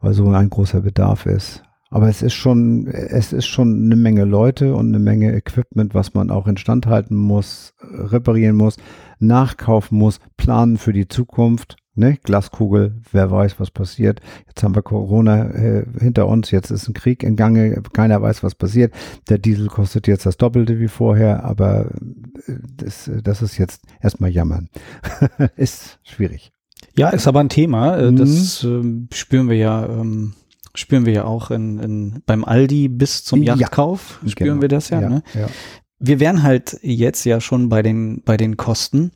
weil so ein großer Bedarf ist. Aber es ist schon, es ist schon eine Menge Leute und eine Menge Equipment, was man auch instand halten muss, reparieren muss, nachkaufen muss, planen für die Zukunft. Ne? Glaskugel, wer weiß, was passiert. Jetzt haben wir Corona äh, hinter uns, jetzt ist ein Krieg in Gange, keiner weiß, was passiert. Der Diesel kostet jetzt das Doppelte wie vorher, aber äh, das, das ist jetzt erstmal jammern. ist schwierig. Ja, ist aber ein Thema. Äh, das mhm. äh, spüren wir ja. Ähm spüren wir ja auch in, in, beim Aldi bis zum Yachtkauf, ja, spüren genau. wir das ja, ja, ne? ja. Wir wären halt jetzt ja schon bei den, bei den Kosten.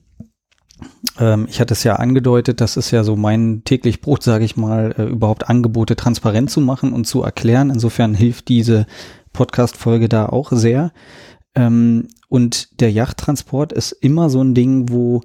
Ähm, ich hatte es ja angedeutet, das ist ja so mein täglich Brot, sage ich mal, äh, überhaupt Angebote transparent zu machen und zu erklären. Insofern hilft diese Podcast-Folge da auch sehr. Ähm, und der Yachttransport ist immer so ein Ding, wo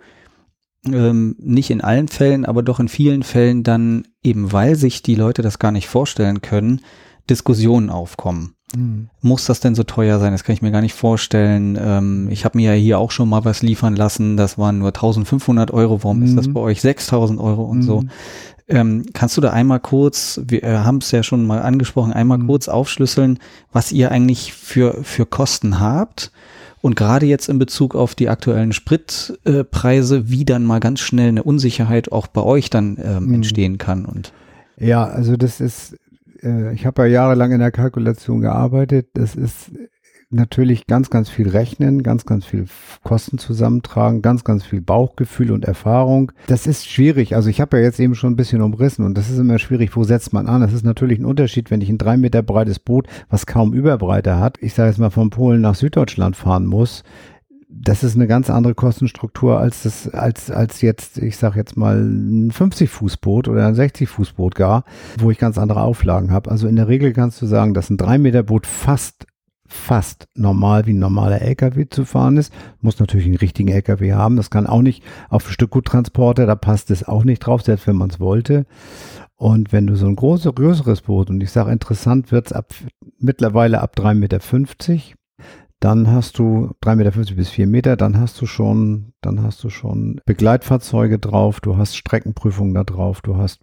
ähm, nicht in allen Fällen, aber doch in vielen Fällen dann eben, weil sich die Leute das gar nicht vorstellen können, Diskussionen aufkommen. Mhm. Muss das denn so teuer sein? Das kann ich mir gar nicht vorstellen. Ähm, ich habe mir ja hier auch schon mal was liefern lassen. Das waren nur 1500 Euro. Warum mhm. ist das mhm. bei euch 6000 Euro und mhm. so? Ähm, kannst du da einmal kurz, wir äh, haben es ja schon mal angesprochen, einmal mhm. kurz aufschlüsseln, was ihr eigentlich für, für Kosten habt? Und gerade jetzt in Bezug auf die aktuellen Spritpreise, äh, wie dann mal ganz schnell eine Unsicherheit auch bei euch dann ähm, mhm. entstehen kann. Und ja, also das ist, äh, ich habe ja jahrelang in der Kalkulation gearbeitet. Das ist natürlich ganz, ganz viel rechnen, ganz, ganz viel Kosten zusammentragen, ganz, ganz viel Bauchgefühl und Erfahrung. Das ist schwierig. Also ich habe ja jetzt eben schon ein bisschen umrissen und das ist immer schwierig, wo setzt man an? Das ist natürlich ein Unterschied, wenn ich ein drei Meter breites Boot, was kaum Überbreite hat, ich sage jetzt mal von Polen nach Süddeutschland fahren muss, das ist eine ganz andere Kostenstruktur als das, als, als jetzt, ich sage jetzt mal, ein 50-Fuß-Boot oder ein 60-Fuß-Boot gar, wo ich ganz andere Auflagen habe. Also in der Regel kannst du sagen, dass ein 3-Meter-Boot fast fast normal wie ein normaler LKW zu fahren ist. Muss natürlich einen richtigen LKW haben. Das kann auch nicht auf Stückguttransporter, da passt es auch nicht drauf, selbst wenn man es wollte. Und wenn du so ein großes, größeres Boot, und ich sage, interessant wird's ab mittlerweile ab 3,50 Meter, dann hast du 3,50 Meter bis 4 Meter, dann hast du schon, dann hast du schon Begleitfahrzeuge drauf, du hast Streckenprüfungen da drauf, du hast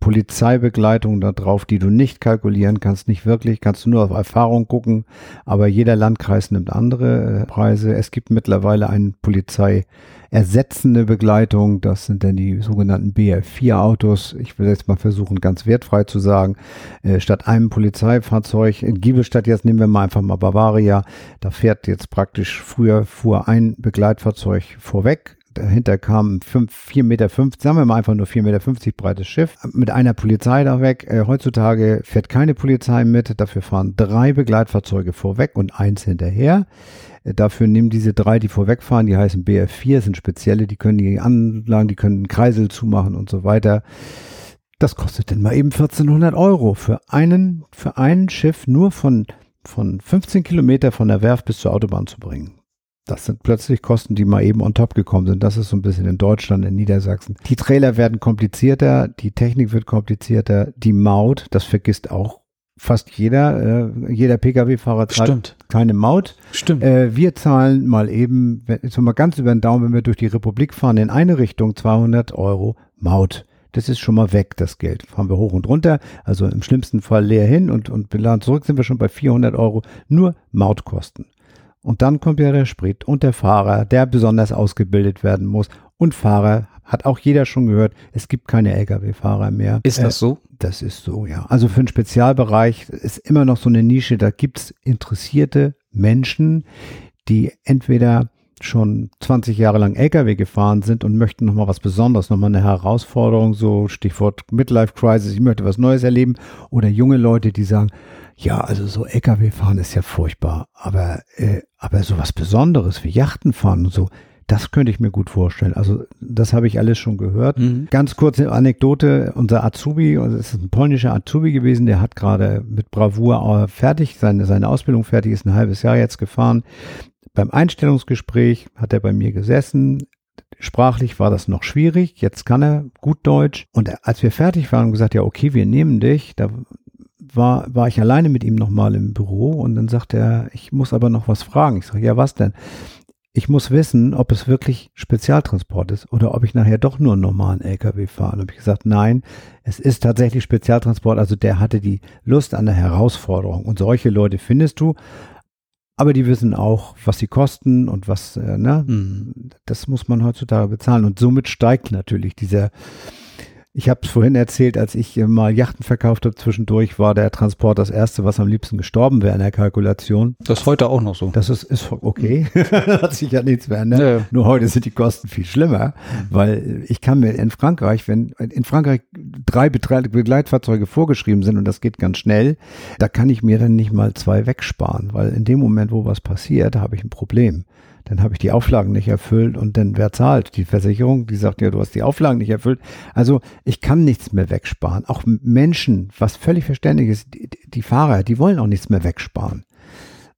Polizeibegleitung da drauf, die du nicht kalkulieren kannst, nicht wirklich, kannst du nur auf Erfahrung gucken, aber jeder Landkreis nimmt andere äh, Preise. Es gibt mittlerweile eine polizeiersetzende Begleitung, das sind dann die sogenannten BR4-Autos. Ich will jetzt mal versuchen, ganz wertfrei zu sagen, äh, statt einem Polizeifahrzeug in Giebelstadt, jetzt nehmen wir mal einfach mal Bavaria, da fährt jetzt praktisch, früher fuhr ein Begleitfahrzeug vorweg, dahinter kam 4,50 Meter, sagen wir mal einfach nur 4,50 Meter breites Schiff mit einer Polizei da weg. Äh, heutzutage fährt keine Polizei mit, dafür fahren drei Begleitfahrzeuge vorweg und eins hinterher. Äh, dafür nehmen diese drei, die vorwegfahren, die heißen BF4, sind spezielle, die können die Anlagen, die können Kreisel zumachen und so weiter. Das kostet dann mal eben 1400 Euro für einen, für ein Schiff nur von, von 15 Kilometer von der Werft bis zur Autobahn zu bringen. Das sind plötzlich Kosten, die mal eben on top gekommen sind. Das ist so ein bisschen in Deutschland, in Niedersachsen. Die Trailer werden komplizierter, die Technik wird komplizierter, die Maut, das vergisst auch fast jeder, äh, jeder Pkw-Fahrer zahlt Stimmt. keine Maut. Stimmt. Äh, wir zahlen mal eben, jetzt mal ganz über den Daumen, wenn wir durch die Republik fahren, in eine Richtung 200 Euro Maut. Das ist schon mal weg, das Geld. Fahren wir hoch und runter, also im schlimmsten Fall leer hin und, und beladen zurück, sind wir schon bei 400 Euro nur Mautkosten. Und dann kommt ja der Sprit und der Fahrer, der besonders ausgebildet werden muss. Und Fahrer, hat auch jeder schon gehört, es gibt keine Lkw-Fahrer mehr. Ist Äh, das so? das ist so, ja. Also für einen Spezialbereich ist immer noch so eine Nische, da gibt's interessierte Menschen, die entweder schon 20 Jahre lang LKW gefahren sind und möchten nochmal was Besonderes, nochmal eine Herausforderung, so Stichwort Midlife Crisis, ich möchte was Neues erleben. Oder junge Leute, die sagen, ja, also so LKW fahren ist ja furchtbar, aber, äh, aber so was Besonderes wie Yachten fahren und so, das könnte ich mir gut vorstellen. Also das habe ich alles schon gehört. Mhm. Ganz kurze Anekdote, unser Azubi, also es ist ein polnischer Azubi gewesen, der hat gerade mit Bravour äh, fertig, seine, seine Ausbildung fertig, ist ein halbes Jahr jetzt gefahren. Beim Einstellungsgespräch hat er bei mir gesessen. Sprachlich war das noch schwierig, jetzt kann er gut Deutsch. Und als wir fertig waren und gesagt, ja, okay, wir nehmen dich, da war, war ich alleine mit ihm nochmal im Büro und dann sagt er, ich muss aber noch was fragen. Ich sage, ja, was denn? Ich muss wissen, ob es wirklich Spezialtransport ist oder ob ich nachher doch nur einen normalen LKW fahre. Und habe ich gesagt, nein, es ist tatsächlich Spezialtransport. Also der hatte die Lust an der Herausforderung. Und solche Leute findest du. Aber die wissen auch, was sie kosten und was, äh, ne, Mhm. das muss man heutzutage bezahlen. Und somit steigt natürlich dieser, ich habe es vorhin erzählt, als ich äh, mal Yachten verkauft habe, zwischendurch war der Transport das erste, was am liebsten gestorben wäre in der Kalkulation. Das ist heute auch noch so. Das ist, ist okay. Hat sich ja nichts verändert. Ja. Nur heute sind die Kosten viel schlimmer, weil ich kann mir in Frankreich, wenn in Frankreich drei Begleitfahrzeuge vorgeschrieben sind und das geht ganz schnell, da kann ich mir dann nicht mal zwei wegsparen, weil in dem Moment, wo was passiert, habe ich ein Problem. Dann habe ich die Auflagen nicht erfüllt und dann wer zahlt? Die Versicherung, die sagt ja, du hast die Auflagen nicht erfüllt. Also ich kann nichts mehr wegsparen. Auch Menschen, was völlig verständlich ist, die, die Fahrer, die wollen auch nichts mehr wegsparen.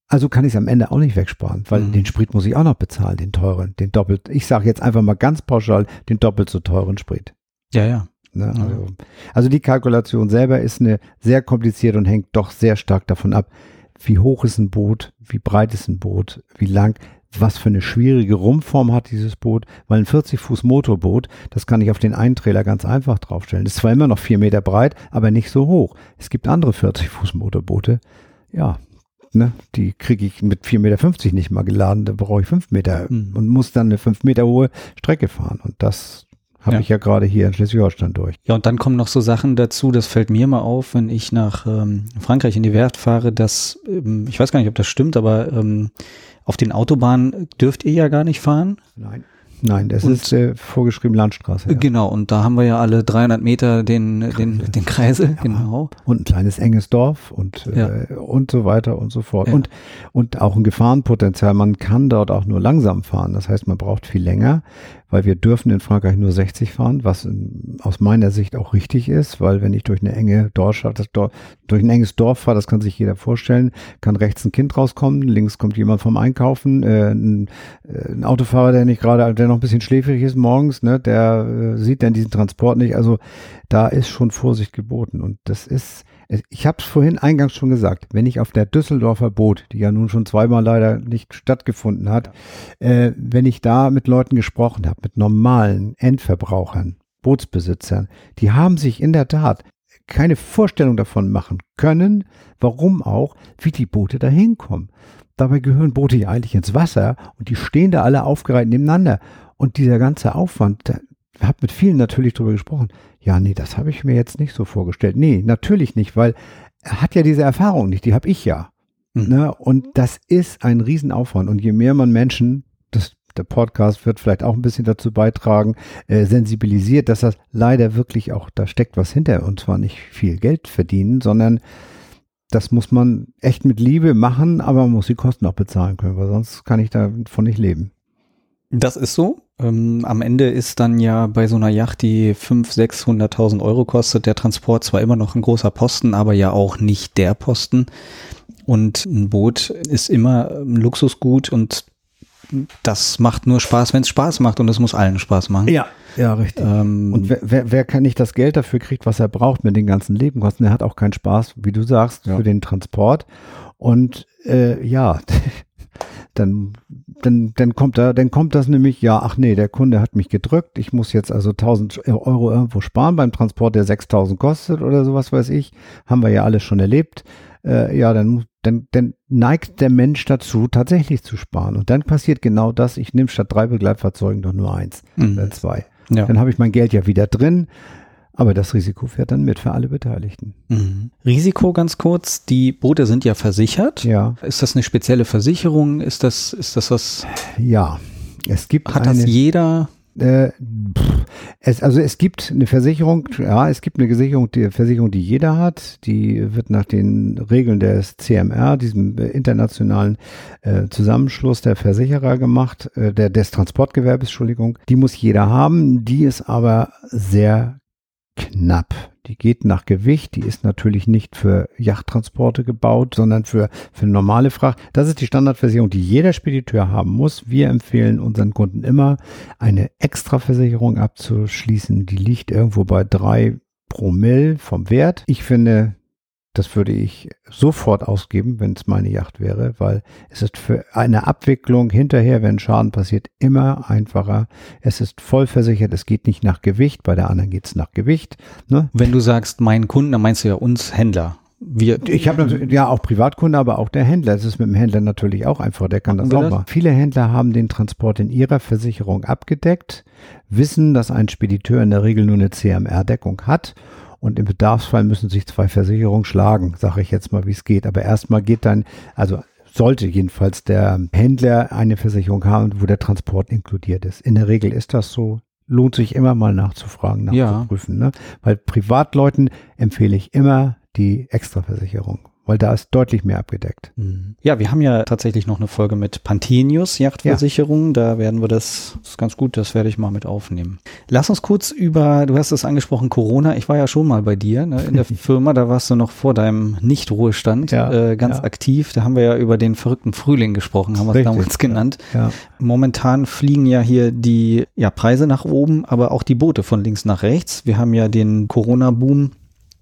Also kann ich es am Ende auch nicht wegsparen, weil Mhm. den Sprit muss ich auch noch bezahlen, den teuren, den doppelt. Ich sage jetzt einfach mal ganz pauschal, den doppelt so teuren Sprit. Ja, ja. Ne? Also, also die Kalkulation selber ist eine sehr kompliziert und hängt doch sehr stark davon ab, wie hoch ist ein Boot, wie breit ist ein Boot, wie lang, was für eine schwierige Rumpfform hat dieses Boot, weil ein 40 Fuß Motorboot, das kann ich auf den einen Trailer ganz einfach draufstellen. Das ist zwar immer noch vier Meter breit, aber nicht so hoch. Es gibt andere 40 Fuß Motorboote, ja, ne, die kriege ich mit 4,50 Meter nicht mal geladen, da brauche ich fünf Meter Mhm. und muss dann eine fünf Meter hohe Strecke fahren und das habe Ja. ich ja gerade hier in Schleswig-Holstein durch. Ja, und dann kommen noch so Sachen dazu, das fällt mir mal auf, wenn ich nach ähm, Frankreich in die Werft fahre, dass, ähm, ich weiß gar nicht, ob das stimmt, aber ähm, auf den Autobahnen dürft ihr ja gar nicht fahren. Nein. Nein, das Und- ist äh, vorgeschrieben Landstraße. Ja. Genau, und da haben wir ja alle 300 Meter den, den, den Kreisel, genau. Und ein kleines enges Dorf und, äh, und so weiter und so fort. Ja. Und, und auch ein Gefahrenpotenzial. Man kann dort auch nur langsam fahren. Das heißt, man braucht viel länger, weil wir dürfen in Frankreich nur 60 fahren, was aus meiner Sicht auch richtig ist, weil wenn ich durch eine enge Dorf, das Dorf, durch ein enges Dorf fahre, das kann sich jeder vorstellen, kann rechts ein Kind rauskommen, links kommt jemand vom Einkaufen, äh, ein, äh, ein Autofahrer, der nicht gerade, der noch ein bisschen schläfrig ist morgens, ne, der äh, sieht dann diesen Transport nicht. Also da ist schon Vorsicht geboten. Und das ist, ich habe es vorhin eingangs schon gesagt, wenn ich auf der Düsseldorfer Boot, die ja nun schon zweimal leider nicht stattgefunden hat, äh, wenn ich da mit Leuten gesprochen habe, mit normalen Endverbrauchern, Bootsbesitzern, die haben sich in der Tat keine Vorstellung davon machen können, warum auch, wie die Boote da hinkommen. Dabei gehören Boote ja eigentlich ins Wasser und die stehen da alle aufgereiht nebeneinander. Und dieser ganze Aufwand, habe mit vielen natürlich drüber gesprochen. Ja, nee, das habe ich mir jetzt nicht so vorgestellt. Nee, natürlich nicht, weil er hat ja diese Erfahrung nicht, die habe ich ja. Mhm. Ne? Und das ist ein Riesenaufwand. Und je mehr man Menschen, das, der Podcast wird vielleicht auch ein bisschen dazu beitragen, äh, sensibilisiert, dass das leider wirklich auch, da steckt was hinter und zwar nicht viel Geld verdienen, sondern das muss man echt mit Liebe machen, aber man muss die Kosten auch bezahlen können, weil sonst kann ich davon nicht leben. Das ist so. Ähm, am Ende ist dann ja bei so einer Yacht, die 500.000, 600.000 Euro kostet, der Transport zwar immer noch ein großer Posten, aber ja auch nicht der Posten. Und ein Boot ist immer ein Luxusgut und das macht nur Spaß, wenn es Spaß macht und es muss allen Spaß machen. Ja, ja, richtig. Ähm, Und wer, wer, wer kann nicht das Geld dafür kriegt, was er braucht mit den ganzen Nebenkosten, der hat auch keinen Spaß, wie du sagst, Ja. für den Transport. Und äh, ja, dann, dann, dann kommt da, dann kommt das nämlich, ja, ach nee, der Kunde hat mich gedrückt, ich muss jetzt also 1000 Euro irgendwo sparen beim Transport, der 6000 kostet oder sowas weiß ich, haben wir ja alles schon erlebt. Äh, ja, dann, dann, dann neigt der Mensch dazu, tatsächlich zu sparen. Und dann passiert genau das, ich nehme statt drei Begleitfahrzeugen doch nur eins Mhm. oder zwei. ja. Dann habe ich mein Geld ja wieder drin, aber das Risiko fährt dann mit für alle Beteiligten. Mhm. Risiko ganz kurz. Die Boote sind ja versichert. Ja, Ist das eine spezielle Versicherung? Ist das, ist das was, ja. Es gibt hat eine, das jeder? äh, pff, es, also es gibt eine Versicherung, ja, es gibt eine Versicherung, die Versicherung, die jeder hat. Die wird nach den Regeln des CMR, diesem internationalen äh, Zusammenschluss der Versicherer gemacht, äh, der, des Transportgewerbes, Entschuldigung. Die muss jeder haben. Die ist aber sehr knapp. Die geht nach Gewicht. Die ist natürlich nicht für Yachttransporte gebaut, sondern für, für normale Fracht. Das ist die Standardversicherung, die jeder Spediteur haben muss. Wir empfehlen unseren Kunden immer, eine Extraversicherung abzuschließen. Die liegt irgendwo bei drei Promille vom Wert. Ich finde, das würde ich sofort ausgeben, wenn es meine Yacht wäre, weil es ist für eine Abwicklung hinterher, wenn Schaden passiert, immer einfacher. Es ist voll versichert, es geht nicht nach Gewicht, bei der anderen geht es nach Gewicht. Ne? Wenn du sagst, meinen Kunden, dann meinst du ja uns Händler. Wir, Ich habe natürlich, ja auch Privatkunde, aber auch der Händler. Es ist mit dem Händler natürlich auch einfach, der kann das auch das? machen. Viele Händler haben den Transport in ihrer Versicherung abgedeckt, wissen, dass ein Spediteur in der Regel nur eine CMR-Deckung hat und im Bedarfsfall müssen sich zwei Versicherungen schlagen, sage ich jetzt mal, wie es geht. Aber erstmal geht dann, also sollte jedenfalls der Händler eine Versicherung haben, wo der Transport inkludiert ist. In der Regel ist das so. Lohnt sich immer mal nachzufragen, Ja. nachzuprüfen. Ne? Weil Privatleuten empfehle ich immer die Extraversicherung, weil da ist deutlich mehr abgedeckt. Mhm. Ja, wir haben ja tatsächlich noch eine Folge mit Pantenius Yachtversicherung. Da werden wir das, das ist ganz gut, das werde ich mal mit aufnehmen. Lass uns kurz über, du hast es angesprochen, Corona. Ich war ja schon mal bei dir ne, in der Firma, da warst du noch vor deinem Nicht-Ruhestand Ja, äh, ganz ja. aktiv. Da haben wir ja über den verrückten Frühling gesprochen, haben wir es damals genannt. Ja. Momentan fliegen ja hier die ja, Preise nach oben, aber auch die Boote von links nach rechts. Wir haben ja den Corona-Boom.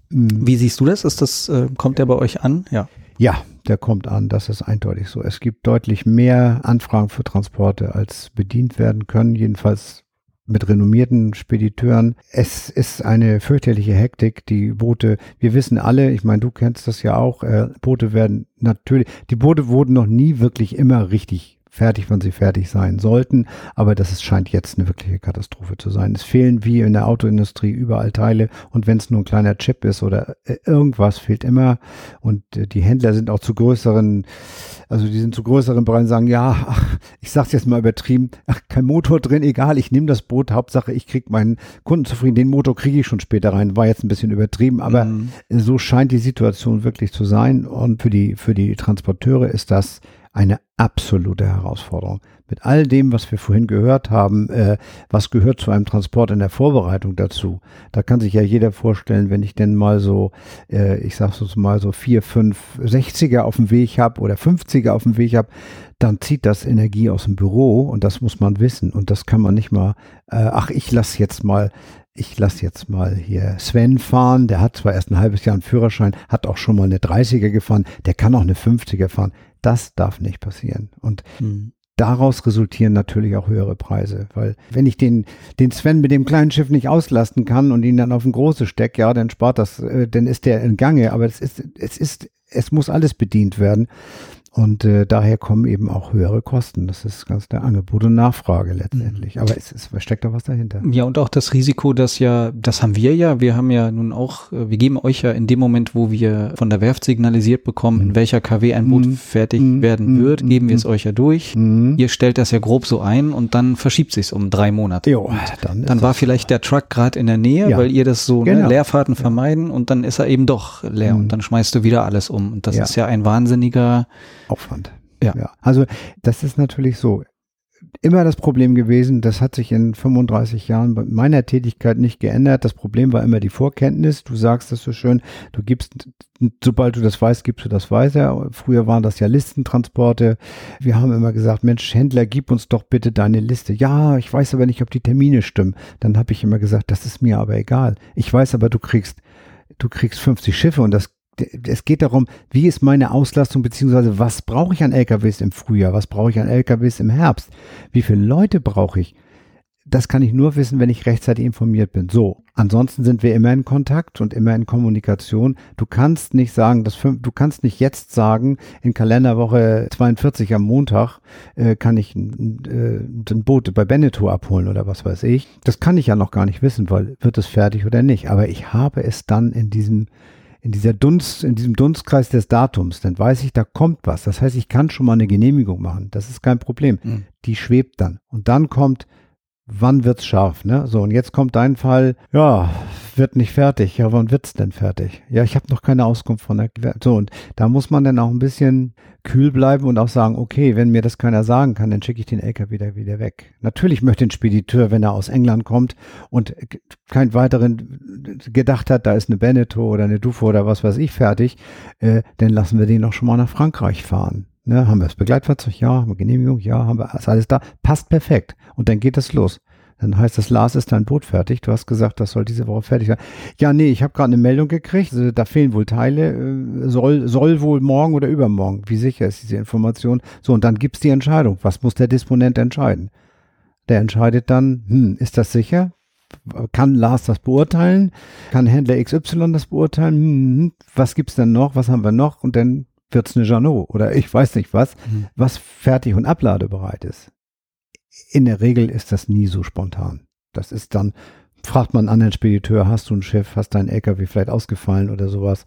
Mhm. Wie siehst du das? Ist das, äh, kommt der bei euch an? Ja. Ja, der kommt an, das ist eindeutig so. Es gibt deutlich mehr Anfragen für Transporte, als bedient werden können, jedenfalls mit renommierten Spediteuren. Es ist eine fürchterliche Hektik. Die Boote, wir wissen alle, ich meine, du kennst das ja auch, äh, Boote werden natürlich, die Boote wurden noch nie wirklich immer richtig fertig, wann sie fertig sein sollten. Aber das ist, scheint jetzt eine wirkliche Katastrophe zu sein. Es fehlen wie in der Autoindustrie überall Teile und wenn es nur ein kleiner Chip ist oder äh, irgendwas fehlt immer und äh, die Händler sind auch zu größeren, also die sind zu größeren Bereichen sagen, ja, ach, ich sag's jetzt mal übertrieben, ach, kein Motor drin, egal, ich nehme das Boot, Hauptsache ich krieg meinen Kunden zufrieden, den Motor kriege ich schon später rein, war jetzt ein bisschen übertrieben, aber Mhm. so scheint die Situation wirklich zu sein und für die, für die Transporteure ist das eine absolute Herausforderung. Mit all dem, was wir vorhin gehört haben, äh, was gehört zu einem Transport in der Vorbereitung dazu? Da kann sich ja jeder vorstellen, wenn ich denn mal so, äh, ich sag's uns mal so vier, fünf 60er auf dem Weg habe oder 50er auf dem Weg habe, dann zieht das Energie aus dem Büro und das muss man wissen und das kann man nicht mal, äh, ach, ich lass jetzt mal ich lasse jetzt mal hier Sven fahren, der hat zwar erst ein halbes Jahr einen Führerschein, hat auch schon mal eine 30er gefahren, der kann auch eine 50er fahren. Das darf nicht passieren. Und Mhm. daraus resultieren natürlich auch höhere Preise, weil wenn ich den, den Sven mit dem kleinen Schiff nicht auslasten kann und ihn dann auf ein großes Steck, ja, dann spart das, äh, dann ist der in Gange, aber es ist, es ist, es muss alles bedient werden. Und äh, daher kommen eben auch höhere Kosten. Das ist ganz der Angebot und Nachfrage letztendlich. Aber es, ist, steckt da was dahinter. Ja, und auch das Risiko, dass ja, das haben wir ja, wir haben ja nun auch, äh, wir geben euch ja in dem Moment, wo wir von der Werft signalisiert bekommen, in welcher KW ein Boot Mhm. fertig Mhm. werden Mhm. wird, geben wir es Mhm. euch ja durch. Mhm. Ihr stellt das ja grob so ein und dann verschiebt sich's um drei Monate. Jo, dann, ist Dann war vielleicht der Truck gerade in der Nähe, Ja. weil ihr das so ne, Genau. Leerfahrten vermeiden und dann ist er eben doch leer Mhm. und dann schmeißt du wieder alles um. Und das Ja. ist ja ein wahnsinniger, Aufwand. Ja. Also das ist natürlich so. immer das Problem gewesen, das hat sich in 35 Jahren bei meiner Tätigkeit nicht geändert. Das Problem war immer die Vorkenntnis. Du sagst das so schön, du gibst, sobald du das weißt, gibst du das weiter. Früher waren das ja Listentransporte. Wir haben immer gesagt, Mensch, Händler, gib uns doch bitte deine Liste. Ja, ich weiß aber nicht, ob die Termine stimmen. Dann habe ich immer gesagt, das ist mir aber egal. Ich weiß aber, du kriegst, du kriegst 50 Schiffe und das es geht darum, wie ist meine Auslastung, beziehungsweise was brauche ich an LKWs im Frühjahr, was brauche ich an LKWs im Herbst, wie viele Leute brauche ich. Das kann ich nur wissen, wenn ich rechtzeitig informiert bin. So, ansonsten sind wir immer in Kontakt und immer in Kommunikation. Du kannst nicht sagen, dass du kannst nicht jetzt sagen, in Kalenderwoche 42 am Montag äh, kann ich äh, ein Boot bei Beneteau abholen oder was weiß ich. Das kann ich ja noch gar nicht wissen, weil wird es fertig oder nicht. Aber ich habe es dann in diesem in dieser Dunst, in diesem Dunstkreis des Datums, dann weiß ich, da kommt was. Das heißt, ich kann schon mal eine Genehmigung machen. Das ist kein Problem. Mhm. Die schwebt dann. Und dann kommt, wann wird's scharf, ne? So, und jetzt kommt dein Fall, ja, wird nicht fertig. Ja, wann wird's denn fertig? Ja, ich habe noch keine Auskunft von der So, und da muss man dann auch ein bisschen kühl bleiben und auch sagen, okay, wenn mir das keiner sagen kann, dann schicke ich den LKW wieder, wieder weg. Natürlich möchte ein Spediteur, wenn er aus England kommt und kein weiteren gedacht hat, da ist eine Beneteau oder eine Dufo oder was weiß ich fertig, äh, dann lassen wir den auch schon mal nach Frankreich fahren. Ne, haben wir das Begleitfahrzeug? Ja. Haben wir Genehmigung? Ja. Haben wir, ist alles da? Passt perfekt. Und dann geht es los. Dann heißt das, Lars, ist dein Boot fertig? Du hast gesagt, das soll diese Woche fertig sein. Ja, nee, ich habe gerade eine Meldung gekriegt, also, da fehlen wohl Teile, äh, soll, soll wohl morgen oder übermorgen. Wie sicher ist diese Information? So, und dann gibt's die Entscheidung. Was muss der Disponent entscheiden? Der entscheidet dann, hm, ist das sicher? Kann Lars das beurteilen? Kann Händler XY das beurteilen? Hm, hm, hm, was gibt's denn noch? Was haben wir noch? Und dann wird's eine Janot oder ich weiß nicht was, mhm. was fertig und abladebereit ist in der Regel ist das nie so spontan. Das ist dann, fragt man einen anderen Spediteur, hast du ein Schiff, hast dein LKW vielleicht ausgefallen oder sowas.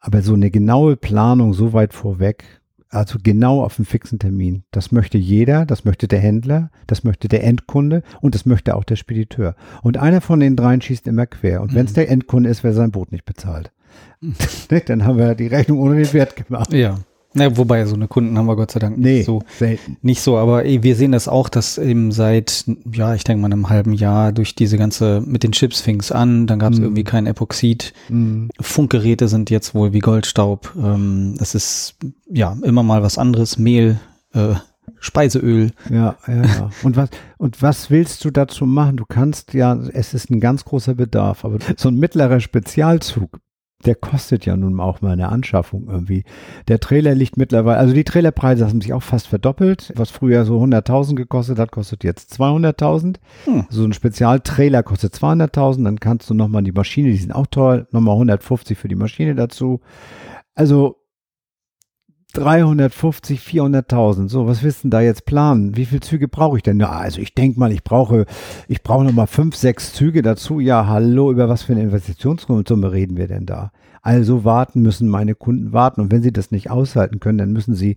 Aber so eine genaue Planung so weit vorweg, also genau auf einen fixen Termin, das möchte jeder, das möchte der Händler, das möchte der Endkunde und das möchte auch der Spediteur. Und einer von den dreien schießt immer quer. Und wenn es mhm. der Endkunde ist, wer sein Boot nicht bezahlt. Mhm. Dann haben wir die Rechnung ohne den Wert gemacht. Ja. Ja, wobei, so eine Kunden haben wir Gott sei Dank nee, nicht so. Selten. Nicht so, aber ey, wir sehen das auch, dass eben seit, ja, ich denke mal einem halben Jahr durch diese ganze, mit den Chips fing es an, dann gab es mm. irgendwie kein Epoxid. Mm. Funkgeräte sind jetzt wohl wie Goldstaub. Ähm, es ist ja immer mal was anderes, Mehl, äh, Speiseöl. Ja, ja, ja. Und was, und was willst du dazu machen? Du kannst ja, es ist ein ganz großer Bedarf, aber so ein mittlerer Spezialzug der kostet ja nun auch mal eine Anschaffung irgendwie. Der Trailer liegt mittlerweile, also die Trailerpreise haben sich auch fast verdoppelt. Was früher so 100.000 gekostet hat, kostet jetzt 200.000. Hm. So ein Spezialtrailer kostet 200.000. Dann kannst du nochmal die Maschine, die sind auch toll, nochmal 150 für die Maschine dazu. Also 350, 400.000. So, was willst du denn da jetzt planen? Wie viele Züge brauche ich denn? Ja, also ich denke mal, ich brauche, ich brauche noch mal fünf, sechs Züge dazu. Ja, hallo, über was für eine Investitionssumme reden wir denn da? Also warten müssen meine Kunden warten. Und wenn sie das nicht aushalten können, dann müssen sie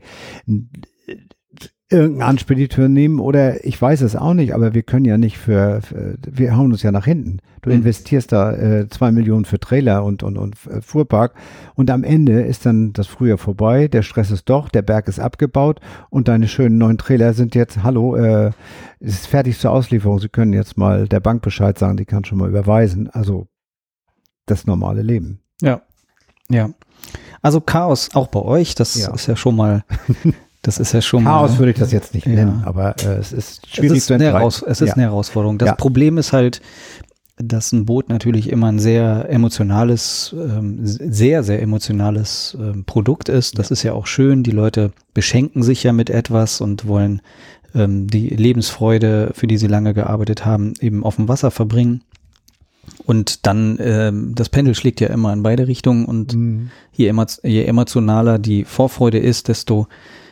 irgendeinen Anspediteur nehmen oder ich weiß es auch nicht, aber wir können ja nicht für, für wir hauen uns ja nach hinten. Du mhm. investierst da äh, zwei Millionen für Trailer und, und, und äh, Fuhrpark und am Ende ist dann das Frühjahr vorbei, der Stress ist doch, der Berg ist abgebaut und deine schönen neuen Trailer sind jetzt, hallo, äh, ist fertig zur Auslieferung. Sie können jetzt mal der Bank Bescheid sagen, die kann schon mal überweisen. Also das normale Leben. Ja, ja. Also Chaos auch bei euch, das ja. ist ja schon mal Das ist ja schon Chaos mal, würde ich das jetzt nicht nennen, aber äh, es ist schwierig es ist zu entscheiden. Es ist ja. eine Herausforderung. Das ja. Problem ist halt, dass ein Boot natürlich immer ein sehr emotionales, ähm, sehr, sehr emotionales ähm, Produkt ist. Das ist ja auch schön. Die Leute beschenken sich ja mit etwas und wollen ähm, die Lebensfreude, für die sie lange gearbeitet haben, eben auf dem Wasser verbringen. Und dann, ähm, das Pendel schlägt ja immer in beide Richtungen und mhm. je, je emotionaler die Vorfreude ist, desto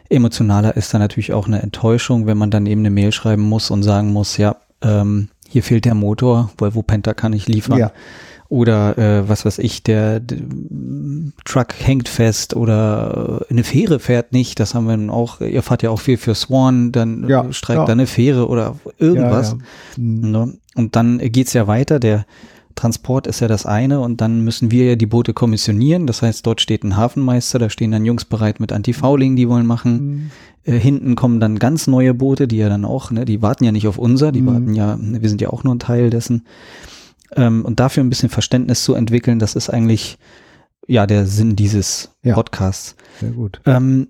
emotionaler ist dann natürlich auch eine Enttäuschung, wenn man dann eben eine Mail schreiben muss und sagen muss, ja, ähm, hier fehlt der Motor, Volvo Penta kann ich liefern. Ja. Oder äh, was weiß ich, der, der Truck hängt fest oder eine Fähre fährt nicht. Das haben wir dann auch, ihr fahrt ja auch viel für Swan, dann ja, streikt ja. da eine Fähre oder irgendwas. Ja, mhm. Ne? Und dann geht's ja weiter. Der Transport ist ja das eine und dann müssen wir ja die Boote kommissionieren. Das heißt, dort steht ein Hafenmeister, da stehen dann Jungs bereit mit Antifouling, die wollen machen. Mhm. Äh, hinten kommen dann ganz neue Boote, die ja dann auch, ne, die warten ja nicht auf unser, die mhm. warten ja, wir sind ja auch nur ein Teil dessen. Ähm, und dafür ein bisschen Verständnis zu entwickeln, das ist eigentlich ja der Sinn dieses ja. Podcasts. Sehr gut. Ähm,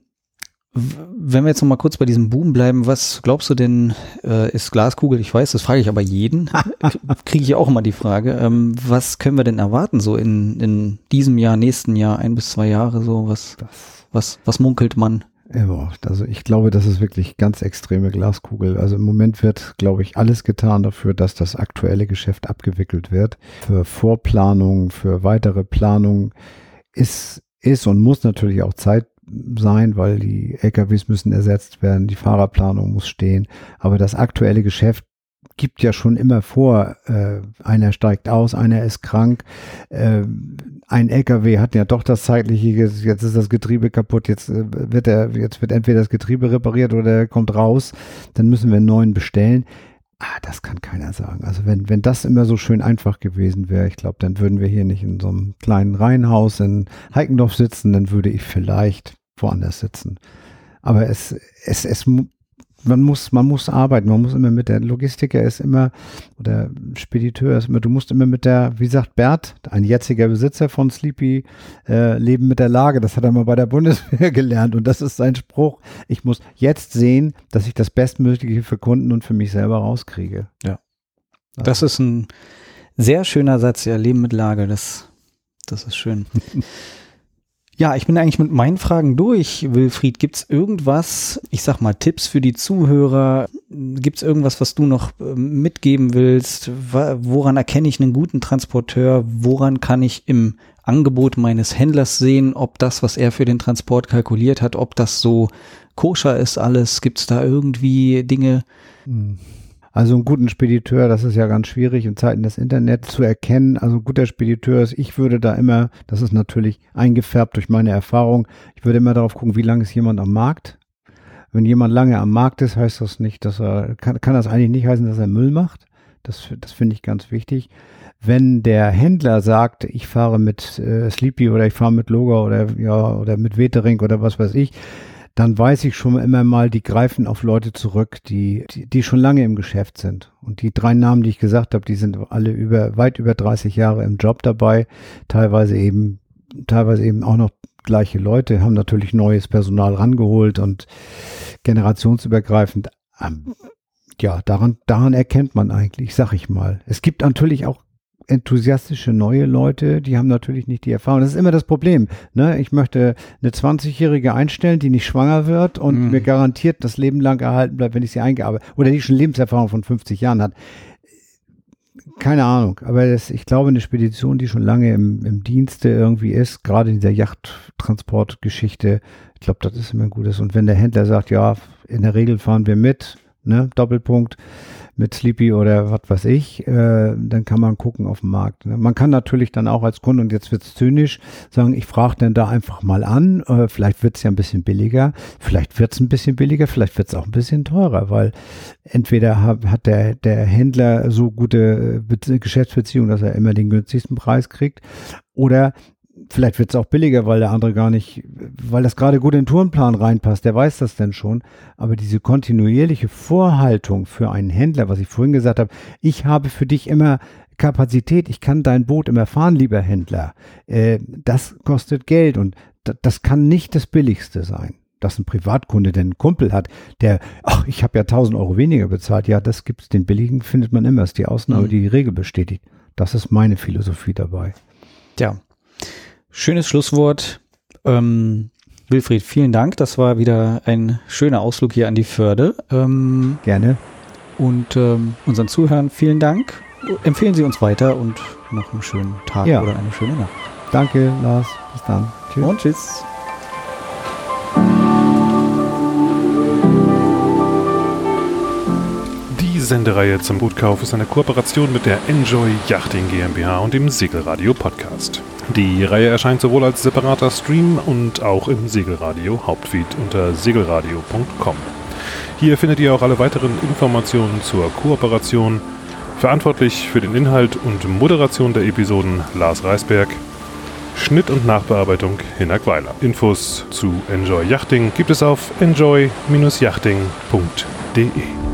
wenn wir jetzt noch mal kurz bei diesem Boom bleiben, was glaubst du denn, äh, ist Glaskugel? Ich weiß, das frage ich aber jeden. Kriege ich auch immer die Frage. Ähm, was können wir denn erwarten so in, in diesem Jahr, nächsten Jahr, ein bis zwei Jahre so? Was, was, was munkelt man? Ja, also ich glaube, das ist wirklich ganz extreme Glaskugel. Also im Moment wird, glaube ich, alles getan dafür, dass das aktuelle Geschäft abgewickelt wird. Für Vorplanung, für weitere Planung ist, ist und muss natürlich auch Zeit sein, weil die LKWs müssen ersetzt werden, die Fahrerplanung muss stehen. Aber das aktuelle Geschäft gibt ja schon immer vor, äh, einer steigt aus, einer ist krank, äh, ein LKW hat ja doch das zeitliche, jetzt ist das Getriebe kaputt, jetzt äh, wird er, jetzt wird entweder das Getriebe repariert oder er kommt raus, dann müssen wir einen neuen bestellen. Ah, das kann keiner sagen. Also wenn, wenn das immer so schön einfach gewesen wäre, ich glaube, dann würden wir hier nicht in so einem kleinen Reihenhaus in Heikendorf sitzen, dann würde ich vielleicht woanders sitzen. Aber es, es, es, man muss, man muss arbeiten, man muss immer mit der Logistiker ist immer, oder Spediteur ist immer, du musst immer mit der, wie sagt Bert, ein jetziger Besitzer von Sleepy, äh, leben mit der Lage. Das hat er mal bei der Bundeswehr gelernt und das ist sein Spruch. Ich muss jetzt sehen, dass ich das Bestmögliche für Kunden und für mich selber rauskriege. Ja. Das ist ein sehr schöner Satz, ja, Leben mit Lage, das, das ist schön. Ja, ich bin eigentlich mit meinen Fragen durch. Wilfried, gibt's irgendwas, ich sag mal Tipps für die Zuhörer? Gibt's irgendwas, was du noch äh, mitgeben willst? Woran erkenne ich einen guten Transporteur? Woran kann ich im Angebot meines Händlers sehen, ob das, was er für den Transport kalkuliert hat, ob das so koscher ist alles? Gibt's da irgendwie Dinge? Hm. Also einen guten Spediteur, das ist ja ganz schwierig in Zeiten des Internets zu erkennen. Also ein guter Spediteur ist, ich würde da immer, das ist natürlich eingefärbt durch meine Erfahrung, ich würde immer darauf gucken, wie lange ist jemand am Markt. Wenn jemand lange am Markt ist, heißt das nicht, dass er, kann, kann das eigentlich nicht heißen, dass er Müll macht. Das, das finde ich ganz wichtig. Wenn der Händler sagt, ich fahre mit äh, Sleepy oder ich fahre mit Loga oder ja oder mit Wetering oder was weiß ich, dann weiß ich schon immer mal, die greifen auf Leute zurück, die, die, die schon lange im Geschäft sind. Und die drei Namen, die ich gesagt habe, die sind alle über, weit über 30 Jahre im Job dabei, teilweise eben, teilweise eben auch noch gleiche Leute, haben natürlich neues Personal rangeholt und generationsübergreifend. Ähm, ja, daran, daran erkennt man eigentlich, sag ich mal. Es gibt natürlich auch enthusiastische neue Leute, die haben natürlich nicht die Erfahrung. Das ist immer das Problem. Ne? Ich möchte eine 20-Jährige einstellen, die nicht schwanger wird und mhm. mir garantiert das Leben lang erhalten bleibt, wenn ich sie eingearbeitet oder die schon Lebenserfahrung von 50 Jahren hat. Keine Ahnung, aber das, ich glaube, eine Spedition, die schon lange im, im Dienste irgendwie ist, gerade in dieser Yachttransportgeschichte, ich glaube, das ist immer ein gutes. Und wenn der Händler sagt, ja, in der Regel fahren wir mit, ne, Doppelpunkt, mit Sleepy oder was weiß ich, äh, dann kann man gucken auf dem Markt. Ne? Man kann natürlich dann auch als Kunde, und jetzt wird's zynisch, sagen, ich frage dann da einfach mal an, äh, vielleicht wird's ja ein bisschen billiger, vielleicht wird's ein bisschen billiger, vielleicht wird's auch ein bisschen teurer, weil entweder hat, hat der, der Händler so gute äh, Geschäftsbeziehungen, dass er immer den günstigsten Preis kriegt, oder vielleicht wird es auch billiger, weil der andere gar nicht, weil das gerade gut in den Tourenplan reinpasst, der weiß das denn schon. Aber diese kontinuierliche Vorhaltung für einen Händler, was ich vorhin gesagt habe, ich habe für dich immer Kapazität, ich kann dein Boot immer fahren, lieber Händler. Äh, das kostet Geld und das kann nicht das Billigste sein. Dass ein Privatkunde denn einen Kumpel hat, der, ach, ich habe ja 1000 Euro weniger bezahlt. Ja, das gibt's. Den billigen findet man immer. Das ist die Ausnahme, mhm. die die Regel bestätigt. Das ist meine Philosophie dabei. Ja, Schönes Schlusswort. Ähm, Wilfried, vielen Dank. Das war wieder ein schöner Ausflug hier an die Förde. Ähm, Gerne. Und ähm, unseren Zuhörern vielen Dank. Empfehlen Sie uns weiter und noch einen schönen Tag ja. oder eine schöne Nacht. Danke, Lars. Bis dann. Tschüss. Und tschüss. Die Sendereihe zum Bootkauf ist eine Kooperation mit der Enjoy Yachting GmbH und dem Segelradio Podcast. Die Reihe erscheint sowohl als separater Stream und auch im Segelradio Hauptfeed unter segelradio.com. Hier findet ihr auch alle weiteren Informationen zur Kooperation. Verantwortlich für den Inhalt und Moderation der Episoden Lars Reisberg. Schnitt und Nachbearbeitung Hinak Weiler. Infos zu Enjoy Yachting gibt es auf enjoy-yachting.de.